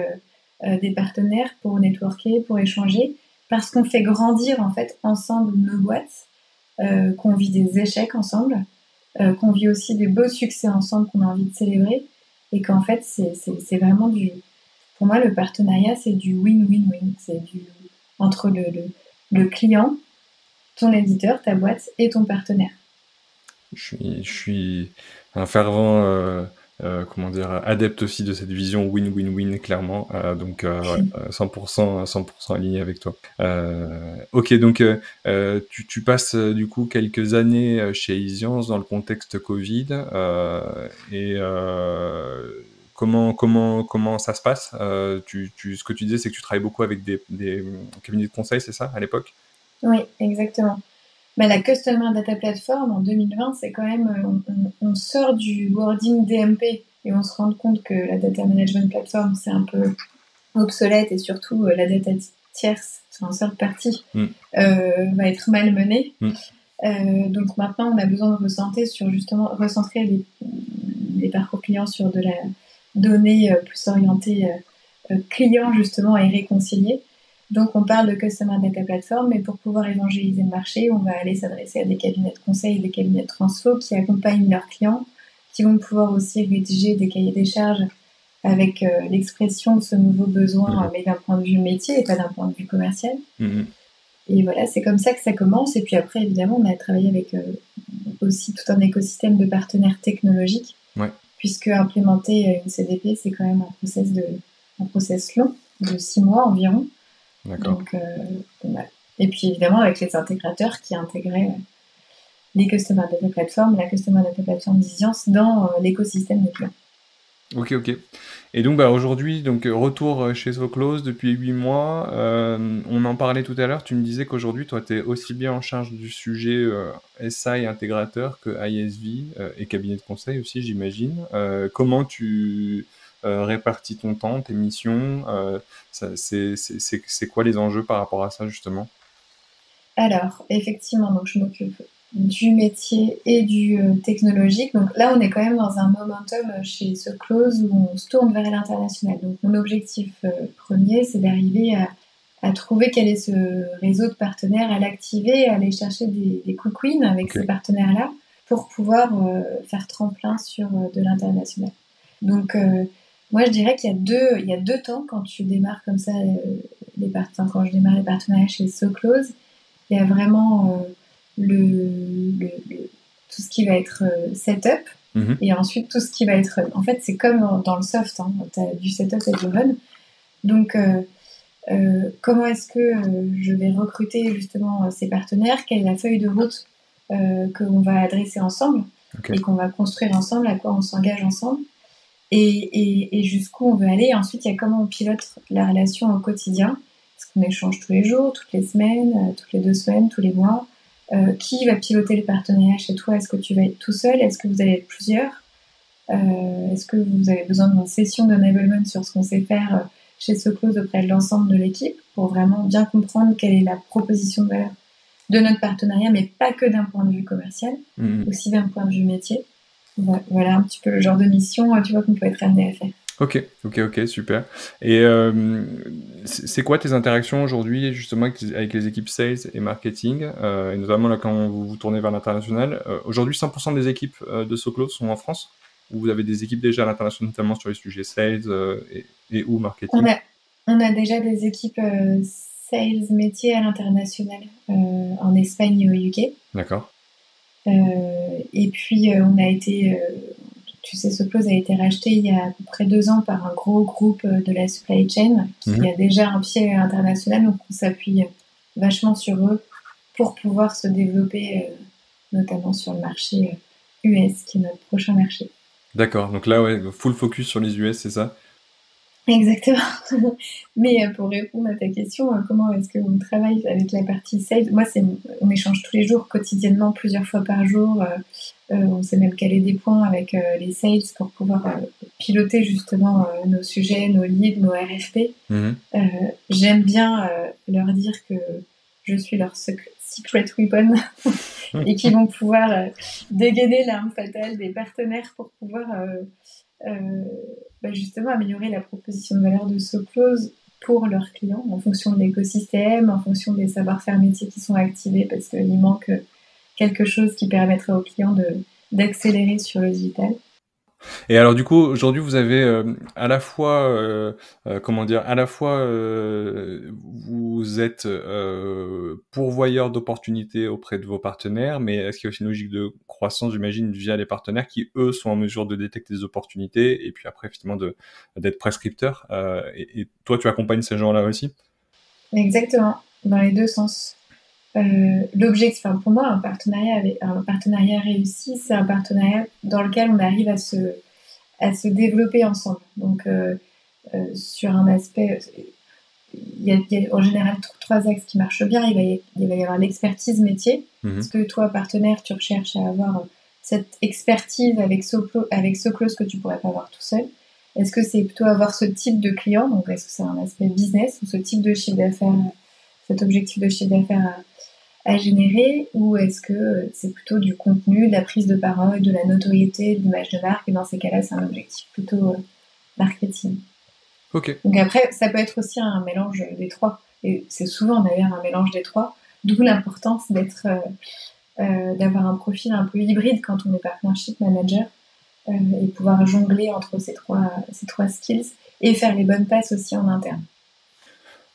euh, des partenaires pour networker, pour échanger, parce qu'on fait grandir en fait ensemble nos boîtes, qu'on vit des échecs ensemble, qu'on vit aussi des beaux succès ensemble qu'on a envie de célébrer, et qu'en fait c'est vraiment du, pour moi le partenariat c'est du win-win-win, c'est du entre le le client, ton éditeur, ta boîte et ton partenaire. Je suis, un fervent euh, euh, comment dire, adepte aussi de cette vision win-win-win, clairement. Euh, donc, 100%, 100% aligné avec toi. ok, donc tu, tu, passes du coup quelques années chez Isiance dans le contexte Covid. et comment, comment, comment ça se passe? Euh, tu, tu, Ce que tu disais, c'est que tu travailles beaucoup avec des, des cabinets de conseil, c'est ça, à l'époque? Oui, exactement. La Customer Data Platform en 2020, c'est quand même, euh, on, sort du wording DMP et on se rend compte que la Data Management Platform, c'est un peu obsolète et surtout euh, la data tierce, c'est en sorte partie, mm. va être malmenée. Mm. donc maintenant, on a besoin de recentrer sur justement recentrer les, les parcours clients sur de la données euh, plus orientées euh, euh, clients justement et réconciliées. Donc on parle de Customer Data Platform, mais pour pouvoir évangéliser le marché, on va aller s'adresser à des cabinets de conseil et des cabinets de transfo qui accompagnent leurs clients, qui vont pouvoir aussi rédiger des cahiers des charges avec l'expression de ce nouveau besoin, mais d'un point de vue métier et pas d'un point de vue commercial. Mm-hmm. Et voilà, c'est comme ça que ça commence. Et puis après, évidemment, on a travaillé avec aussi tout un écosystème de partenaires technologiques puisque implémenter une CDP, c'est quand même un process, de, un process long, de six mois environ. Donc, euh, Et puis évidemment avec les intégrateurs qui intégraient euh, les Customer Data Platform, la Customer Data Platform d'Isiance dans euh, l'écosystème des clients. Ok, ok. Et donc bah, aujourd'hui, donc retour chez SoClose depuis 8 mois. on en parlait tout à l'heure, tu me disais qu'aujourd'hui, toi, tu es aussi bien en charge du sujet euh, SI intégrateur que ISV et cabinet de conseil aussi, j'imagine. comment tu répartis ton temps, tes missions C'est quoi les enjeux par rapport à ça, justement? Alors, effectivement, donc je m'occupe du métier et du euh, technologique. Donc là, on est quand même dans un momentum euh, chez ce close où on se tourne vers l'international. Donc mon objectif euh, premier, c'est d'arriver à, trouver quel est ce réseau de partenaires, à l'activer, à aller chercher des, des quick wins avec ces partenaires-là pour pouvoir faire tremplin sur de l'international. Donc moi, je dirais qu'il y a deux, il y a deux temps quand tu démarres comme ça les partenaires. Quand je démarre les partenariats chez SoClose, il y a vraiment le, tout ce qui va être euh, setup mhm. et ensuite tout ce qui va être. En fait, c'est comme dans le soft, hein, tu as du setup et du run. Donc, euh, euh, comment est-ce que je vais recruter justement ces partenaires? Quelle est la feuille de route qu'on va adresser ensemble et qu'on va construire ensemble, à quoi on s'engage ensemble? Et, et, jusqu'où on veut aller. ensuite, il y a comment on pilote la relation au quotidien. Est-ce qu'on échange tous les jours, toutes les semaines, toutes les deux semaines, tous les mois euh, qui va piloter le partenariat chez toi? Est-ce que tu vas être tout seul? Est-ce que vous allez être plusieurs? Euh, Est-ce que vous avez besoin d'une session d'enablement sur ce qu'on sait faire euh, chez Soclose auprès de l'ensemble de l'équipe pour vraiment bien comprendre quelle est la proposition de valeur de notre partenariat, mais pas que d'un point de vue commercial, mmh. aussi d'un point de vue métier? Voilà un petit peu le genre de mission, tu vois, qu'on peut être amené à faire. Ok, ok, ok, super. Et euh, c'est quoi tes interactions aujourd'hui justement avec les équipes sales et marketing, euh, et notamment là quand vous vous tournez vers l'international euh, Aujourd'hui, 100% des équipes de Soclo sont en France? Ou vous avez des équipes déjà à l'international, notamment sur les sujets sales et, et, ou marketing? On a, on a, déjà des équipes sales métiers à l'international en Espagne et au UK. D'accord. Et puis on a été tu sais, Soclose a été racheté il y a à peu près deux ans par un gros groupe euh, de la supply chain qui mhm. a déjà un pied international, donc on s'appuie vachement sur eux pour pouvoir se développer, euh, notamment sur le marché US, euh, qui est notre prochain marché. D'accord, donc là, ouais, full focus sur les US, c'est ça? Exactement. Mais euh, pour répondre à ta question, euh, comment est-ce qu'on travaille avec la partie sales? Moi, c'est, on échange tous les jours, quotidiennement, plusieurs fois par jour. Euh, on s'est même calé des points avec les sales pour pouvoir piloter justement nos sujets, nos leads, nos RFP. Mhm. j'aime bien leur dire que je suis leur secret weapon et qu'ils vont pouvoir dégainer l'arme fatale des partenaires pour pouvoir euh, bah, justement améliorer la proposition de valeur de SoClose pour leurs clients en fonction de l'écosystème, en fonction des savoir-faire métiers qui sont activés parce qu'il manque quelque chose qui permettrait aux clients d'accélérer sur le digital. Et alors du coup, aujourd'hui, vous avez euh, à la fois, euh, euh, comment dire, à la fois, vous êtes pourvoyeur d'opportunités auprès de vos partenaires, mais est-ce qu'il y a aussi une logique de croissance, j'imagine, via les partenaires qui, eux, sont en mesure de détecter des opportunités et puis après, effectivement, d'être prescripteurs. Et, et, toi, tu accompagnes ces gens-là aussi? Exactement, dans les deux sens. L'objectif, enfin, pour moi, un partenariat, avec, un partenariat réussi, c'est un partenariat dans lequel on arrive à se, à se développer ensemble. Donc, euh, euh, sur un aspect, il y, a, en général trois axes qui marchent bien. Il va y, il va y avoir l'expertise métier. Mhm. Est-ce que toi, partenaire, tu recherches à avoir cette expertise avec Soclo, avec Soclose que tu pourrais pas avoir tout seul Est-ce que c'est plutôt avoir ce type de client? Donc, est-ce que c'est un aspect business ou ce type de chiffre d'affaires, cet objectif de chiffre d'affaires à générer ou est-ce que c'est plutôt du contenu, de la prise de parole, de la notoriété, de l'image de marque? Et dans ces cas-là c'est un objectif plutôt euh, marketing. Ok. Donc après ça peut être aussi un mélange des trois et c'est souvent d'ailleurs un mélange des trois, d'où l'importance d'être euh, euh, d'avoir un profil un peu hybride quand on est partnership manager et pouvoir jongler entre ces trois ces trois skills et faire les bonnes passes aussi en interne.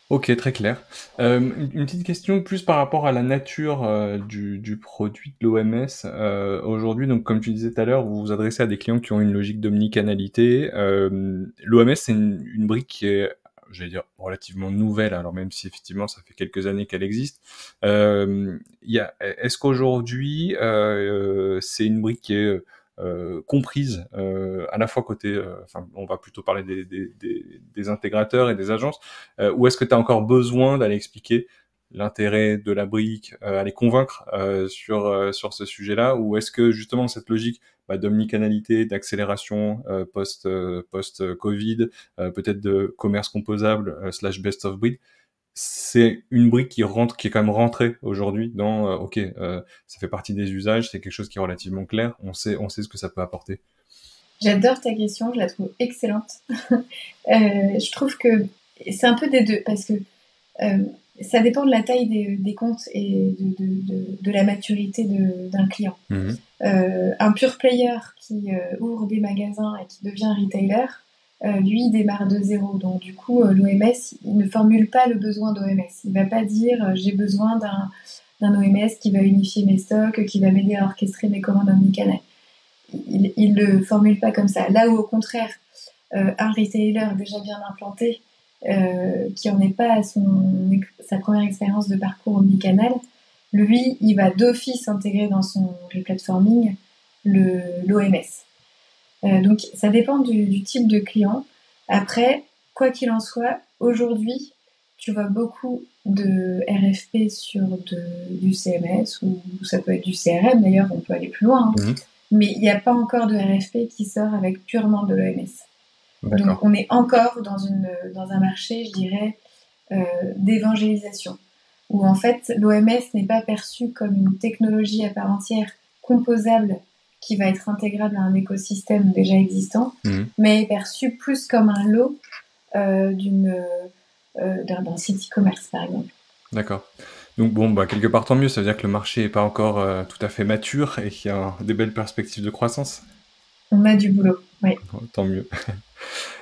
Ok, très clair. Euh, une petite question plus par rapport à la nature euh, du, du produit de l'OMS. Euh, aujourd'hui, donc comme tu disais tout à l'heure, vous vous adressez à des clients qui ont une logique d'omnicanalité. L'OMS, c'est une, une brique qui est, j'allais dire, relativement nouvelle, alors même si effectivement ça fait quelques années qu'elle existe. Est-ce qu'aujourd'hui, c'est une brique qui est euh, comprise euh, à la fois côté, euh, enfin on va plutôt parler des, des, des, des intégrateurs et des agences, ou est-ce que tu as encore besoin d'aller expliquer l'intérêt de la brique, à les convaincre sur, sur ce sujet-là, ou est-ce que justement cette logique bah, d'omnicanalité, d'accélération post, post-Covid, peut-être de commerce composable slash best of breed, c'est une brique qui rentre, qui est quand même rentrée aujourd'hui dans, euh, ok, euh, ça fait partie des usages, c'est quelque chose qui est relativement clair, on sait, on sait ce que ça peut apporter. J'adore ta question, je la trouve excellente. Euh, je trouve que c'est un peu des deux, parce que ça dépend de la taille des, comptes et de, la maturité d'un client. Mhm. un pure player qui ouvre des magasins et qui devient retailer, euh, lui, démarre de zéro. Donc, du coup, euh, l'OMS, il ne formule pas le besoin d'OMS. Il ne va pas dire euh, j'ai besoin d'un, OMS qui va unifier mes stocks, qui va m'aider à orchestrer mes commandes omnicanal. Il ne le formule pas comme ça. Là où, au contraire, un retailer déjà bien implanté, qui n'en est pas à son, sa première expérience de parcours omnicanal, lui, il va d'office intégrer dans son replatforming l'OMS. Euh, donc ça dépend du, type de client. Après, quoi qu'il en soit, aujourd'hui, tu vois beaucoup de RFP sur du CMS ou ça peut être du CRM d'ailleurs, on peut aller plus loin. Hein. Mhm. Mais il n'y a pas encore de RFP qui sort avec purement de l'OMS. Donc on est encore dans, une, dans un marché, je dirais, euh, d'évangélisation, où en fait l'OMS n'est pas perçu comme une technologie à part entière composable qui va être intégrable à un écosystème déjà existant, mhm. mais perçu plus comme un lot euh, euh, d'un, site e-commerce, par exemple. D'accord. Donc bon, bah, quelque part tant mieux, ça veut dire que le marché n'est pas encore euh, tout à fait mature et qu'il y a des belles perspectives de croissance. On a du boulot, oui. tant mieux.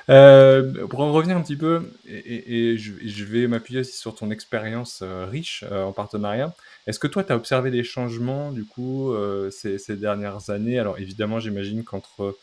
Euh, pour en revenir un petit peu, et, je, vais m'appuyer aussi sur ton expérience euh, riche euh, en partenariat. Est-ce que toi, tu as observé des changements du coup ces, dernières années? Alors évidemment, j'imagine qu'entre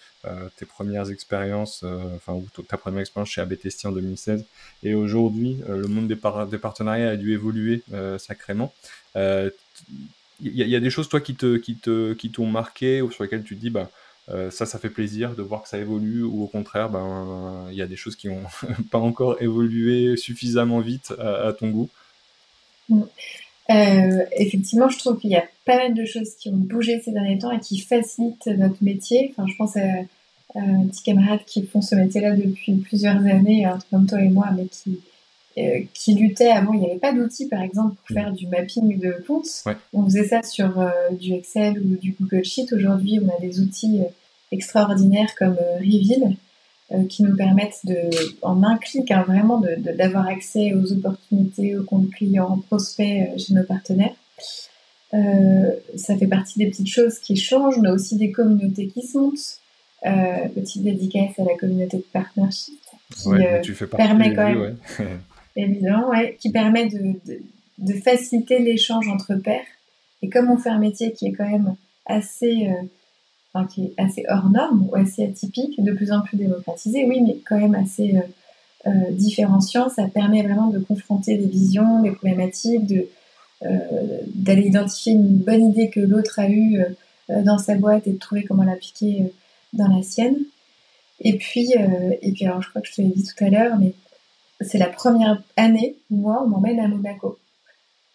tes premières expériences, enfin ou ta première expérience chez ABTST en 2016 et aujourd'hui, le monde des, des, partenariats a dû évoluer sacrément. Il y, a des choses toi qui te qui te qui t'ont marqué ou sur lesquelles tu te dis bah ça, ça fait plaisir de voir que ça évolue, ou au contraire, ben, il y a des choses qui n'ont pas encore évolué suffisamment vite à, ton goût mm. effectivement, je trouve qu'il y a pas mal de choses qui ont bougé ces derniers temps et qui facilitent notre métier. Je pense à, un petit camarade qui font ce métier-là depuis plusieurs années, comme toi et moi, mais qui, euh, qui luttaient avant. Il n'y avait pas d'outils, par exemple, pour mm. faire du mapping de comptes. On faisait ça sur euh, du Excel ou du Google Sheet. Aujourd'hui, on a des outils euh, extraordinaires comme Reveal qui nous permettent de, en un clic, hein, vraiment d'avoir accès aux opportunités, aux comptes clients, prospects chez nos partenaires. ça fait partie des petites choses qui changent. On a aussi des communautés qui se montent. petite dédicace à la communauté de partnership qui tu fais permet quand même évidemment, ouais, qui permet de, de, faciliter l'échange entre pairs. Et comme on fait un métier qui est quand même assez, euh, enfin, qui est assez hors norme ou assez atypique, de plus en plus démocratisé, oui, mais quand même assez euh, euh, différenciant, ça permet vraiment de confronter des visions, des problématiques, de d'aller identifier une bonne idée que l'autre a eue dans sa boîte et de trouver comment l'appliquer dans la sienne. Et puis, et puis alors je crois que je te l'ai dit tout à l'heure, mais c'est la première année où moi, on m'emmène à Monaco.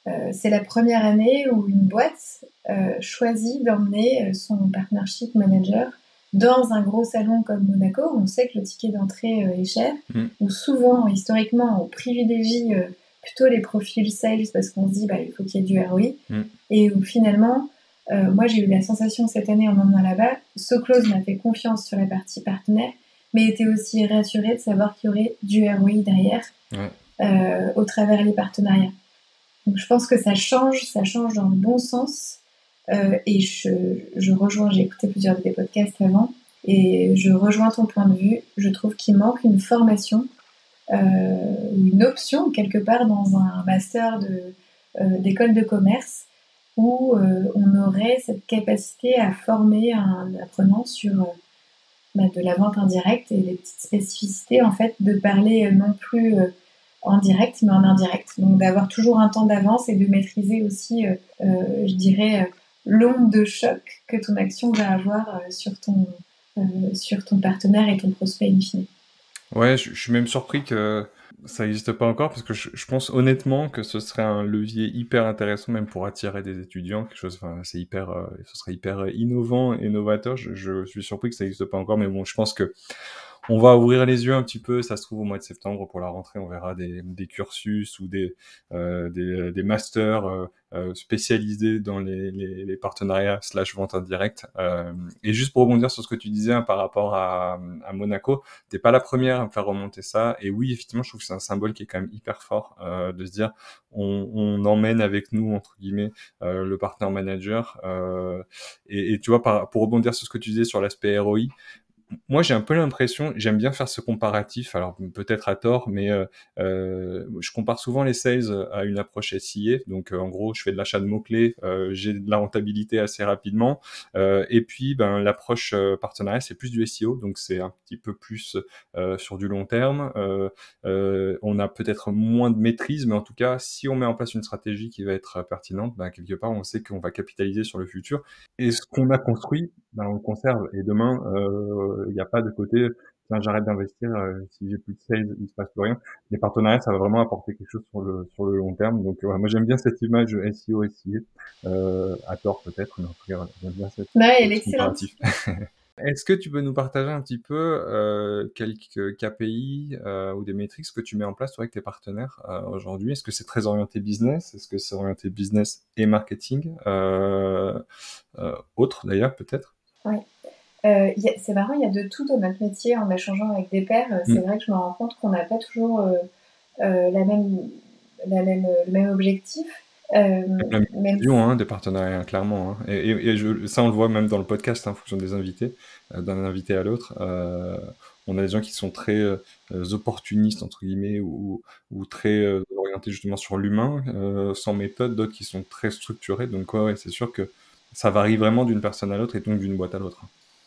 Euh, c'est la première année où une boîte euh, choisit d'emmener euh, son partnership manager dans un gros salon comme Monaco, où on sait que le ticket d'entrée est cher, mm. où souvent, historiquement, on privilégie plutôt les profils sales parce qu'on se dit bah, il faut qu'il y ait du ROI, mm. et où finalement, moi j'ai eu la sensation cette année en emmenant là-bas, Soclose m'a fait confiance sur la partie partenaire, mais était aussi rassuré de savoir qu'il y aurait du ROI derrière euh, au travers des partenariats. Donc je pense que ça change, ça change dans le bon sens. Euh, et je, je rejoins, j'ai écouté plusieurs de tes podcasts avant, et je rejoins ton point de vue. Je trouve qu'il manque une formation euh, ou une option quelque part dans un master d'école de, commerce où on aurait cette capacité à former un apprenant sur bah, de la vente indirecte et les petites spécificités en fait de parler euh, non plus euh, en direct mais en indirect. Donc d'avoir toujours un temps d'avance et de maîtriser aussi, euh, je dirais, l'onde de choc que ton action va avoir sur ton, sur ton partenaire et ton prospect in fine. Ouais, je, je suis même surpris que ça n'existe pas encore parce que je, pense honnêtement que ce serait un levier hyper intéressant même pour attirer des étudiants, quelque chose, enfin, c'est hyper, euh, ce serait hyper innovant et novateur. Je, je, suis surpris que ça n'existe pas encore, mais bon, je pense que on va ouvrir les yeux un petit peu. Ça se trouve au mois de septembre pour la rentrée, on verra des, cursus ou des, euh, masters euh, euh, spécialisés dans les, partenariats slash vente indirecte. Euh, et juste pour rebondir sur ce que tu disais hein, par rapport à, à Monaco, t'es pas la première à me faire remonter ça. Et oui, effectivement, je trouve que c'est un symbole qui est quand même hyper fort euh, de se dire on, on, emmène avec nous entre guillemets le partenaire manager. Et, et, tu vois, par, pour rebondir sur ce que tu disais sur l'aspect ROI, moi, j'ai un peu l'impression, j'aime bien faire ce comparatif, alors peut-être à tort, mais euh, euh, je compare souvent les sales à une approche SIA. Donc, euh, en gros, je fais de l'achat de mots-clés, euh, j'ai de la rentabilité assez rapidement. Euh, et puis, ben, l'approche partenariat, c'est plus du SEO, donc c'est un petit peu plus sur du long terme. on a peut-être moins de maîtrise, mais en tout cas, si on met en place une stratégie qui va être pertinente, ben, quelque part, on sait qu'on va capitaliser sur le futur. Et ce qu'on a construit, ben, on conserve. Et demain, il n'y a pas de côté, j'arrête d'investir, euh, si j'ai plus de sales, il se passe plus rien. Les partenariats, ça va vraiment apporter quelque chose sur le sur le long terme. Donc moi j'aime bien cette image SEO SIA, euh, à tort peut-être, mais en tout cas j'aime bien cette. Ouais, elle est excellente. Est-ce que tu peux nous partager un petit peu euh, quelques KPI euh, ou des métriques que tu mets en place avec tes partenaires euh, aujourd'hui? Est-ce que c'est très orienté business? Est-ce que c'est orienté business et marketing Autre d'ailleurs peut-être? Oui. Euh, c'est marrant, il y a de tout dans notre métier en échangeant avec des pairs. Euh, c'est mm. vrai que je me rends compte qu'on n'a pas toujours euh, la même, la même, le même objectif. Euh, la même vision hein, des partenariats, clairement. Hein. Et, et, je, ça, on le voit même dans le podcast, hein, en fonction des invités, d'un invité à l'autre. on a des gens qui sont très opportunistes, entre guillemets, ou, ou très orientés justement sur l'humain, sans méthode, d'autres qui sont très structurés. Donc, ouais, ouais c'est sûr que ça varie vraiment d'une personne à l'autre et donc d'une boîte à l'autre.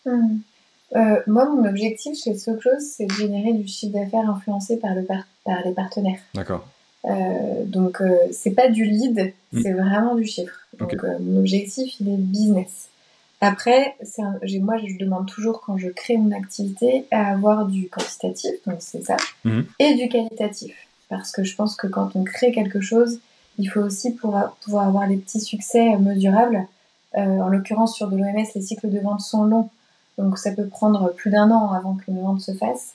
Euh, moi, mon objectif chez SoClose, c'est de générer du chiffre d'affaires influencé par, le par, les partenaires. D'accord. Euh, donc, euh, c'est pas du lead, hmm. c'est vraiment du chiffre. Donc, mon objectif, il est business. Après, moi, je demande toujours quand je crée mon activité à avoir du quantitatif, donc c'est ça, Mhm. et du qualitatif. Parce que je pense que quand on crée quelque chose, il faut aussi pouvoir, pouvoir avoir des petits succès mesurables. Euh, en l'occurrence, sur de l'OMS, les cycles de vente sont longs, donc ça peut prendre plus d'un an avant qu'une vente se fasse.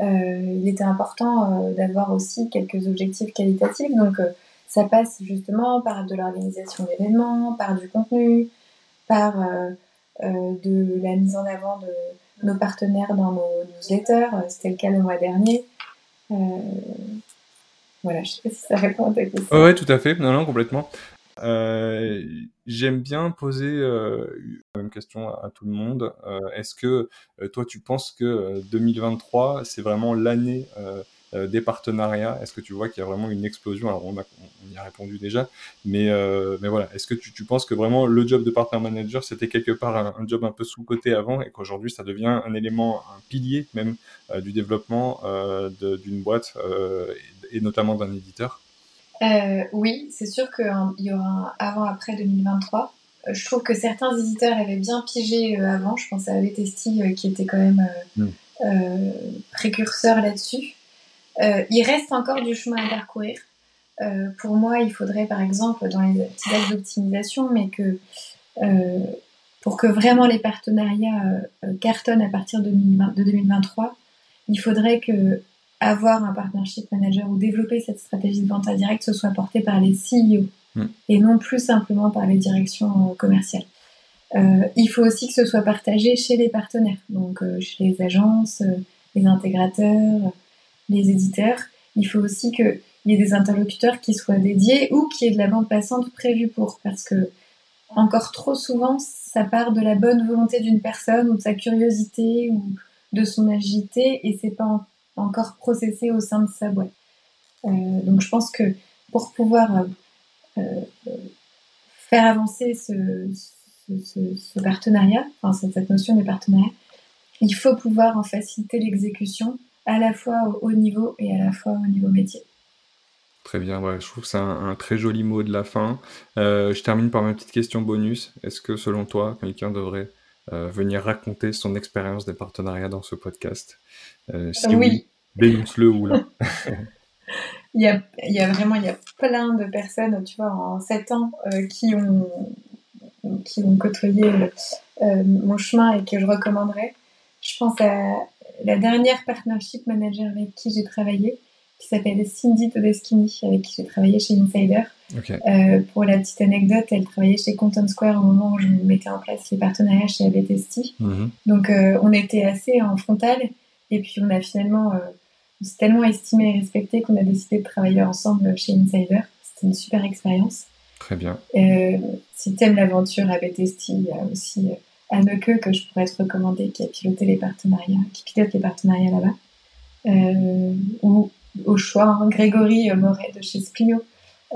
Euh, il était important euh, d'avoir aussi quelques objectifs qualitatifs, donc euh, ça passe justement par de l'organisation d'événements, par du contenu, par de la mise en avant de nos partenaires dans nos newsletters. C'était le cas le mois dernier. Voilà, je sais pas si ça répond à ta question. Ouais, tout à fait. Non, non, complètement. Euh, J'aime bien poser euh, la même question à, tout le monde. Euh, Est-ce que toi, tu penses que euh, 2023, c'est vraiment l'année des partenariats? Est-ce que tu vois qu'il y a vraiment une explosion? Alors, on, a, on y a répondu déjà, mais, euh, mais voilà. Est-ce que tu, tu penses que vraiment le job de partner manager, c'était quelque part un, job un peu sous-côté avant et qu'aujourd'hui, ça devient un élément, un pilier même euh, du développement euh, d'une boîte et, et notamment d'un éditeur? Euh, oui, c'est sûr qu'il y aura un avant-après 2023. Euh, Je trouve que certains éditeurs avaient bien pigé euh, avant. Je pense à Vetesti qui était quand même Mm. euh, précurseur là-dessus. Euh, il reste encore du chemin à parcourir. Pour moi, il faudrait par exemple dans les petits axes d'optimisation, mais que pour que vraiment les partenariats cartonnent à partir de, 2020 de 2023, il faudrait que avoir un partnership manager ou développer cette stratégie de vente indirecte, ce soit porté par les CEO Mm. et non plus simplement par les directions euh, commerciales. Euh, il faut aussi que ce soit partagé chez les partenaires, donc euh, chez les agences, euh, les intégrateurs, les éditeurs. Il faut aussi qu'il y ait des interlocuteurs qui soient dédiés ou qu'il y ait de la bande passante prévue pour, parce que encore trop souvent, ça part de la bonne volonté d'une personne ou de sa curiosité ou de son agilité et c'est pas en- encore processé au sein de sa boîte. Euh, donc je pense que pour pouvoir euh, euh, faire avancer ce, partenariat, enfin cette, notion de partenariat, il faut pouvoir en faciliter l'exécution à la fois au haut niveau et à la fois au niveau métier. Très bien, je trouve que c'est un, très joli mot de la fin. Je termine par ma petite question bonus. Est-ce que selon toi, quelqu'un devrait venir raconter son expérience des partenariats dans ce podcast Euh, Si oui, Oui. dénonce-le ou là. Il y a, il y a vraiment il y a plein de personnes, tu vois, en 7 ans, euh, qui, ont, qui ont côtoyé euh, mon chemin et que je recommanderais. Je pense à la dernière partnership manager avec qui j'ai travaillé, qui s'appelle Cindy Todeschini, avec qui j'ai travaillé chez Insider. Euh, pour la petite anecdote, elle travaillait chez Content Square au moment où je mettais en place les partenariats chez ABTST. Mhm. Donc euh, on était assez en frontal et puis on a finalement, euh, on s'est tellement estimé et respecté qu'on a décidé de travailler ensemble chez Insider. C'était une super expérience. très bien. Si t'aimes l'aventure à BTST, il y a aussi Anneke que je pourrais te recommander qui a piloté les partenariats, qui pilote les partenariats là-bas. Ou au choix, hein, Grégory Moret de chez Splio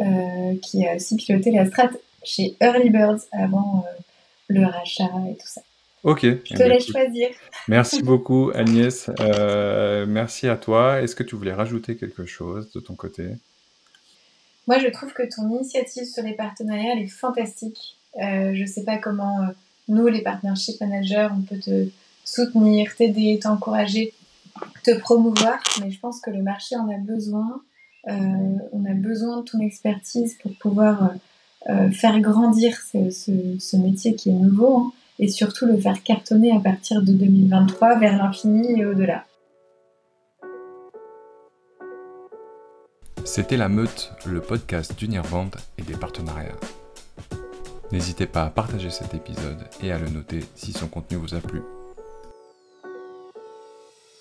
euh, qui a aussi piloté la strat chez Early Birds avant euh, le rachat et tout ça. Ok. Je eh te ben, laisse choisir. Merci beaucoup Agnès. Euh, merci à toi. Est-ce que tu voulais rajouter quelque chose de ton côté? Moi, je trouve que ton initiative sur les partenariats, elle est fantastique. Euh, je sais pas comment euh, nous, les partnership managers, on peut te soutenir, t'aider, t'encourager, te promouvoir, mais je pense que le marché en a besoin. Euh, on a besoin de ton expertise pour pouvoir euh, euh, faire grandir ce, métier qui est nouveau hein, et surtout le faire cartonner à partir de 2023 vers l'infini et au-delà. C'était La Meute, le podcast d'Unirvente et des partenariats. N'hésitez pas à partager cet épisode et à le noter si son contenu vous a plu.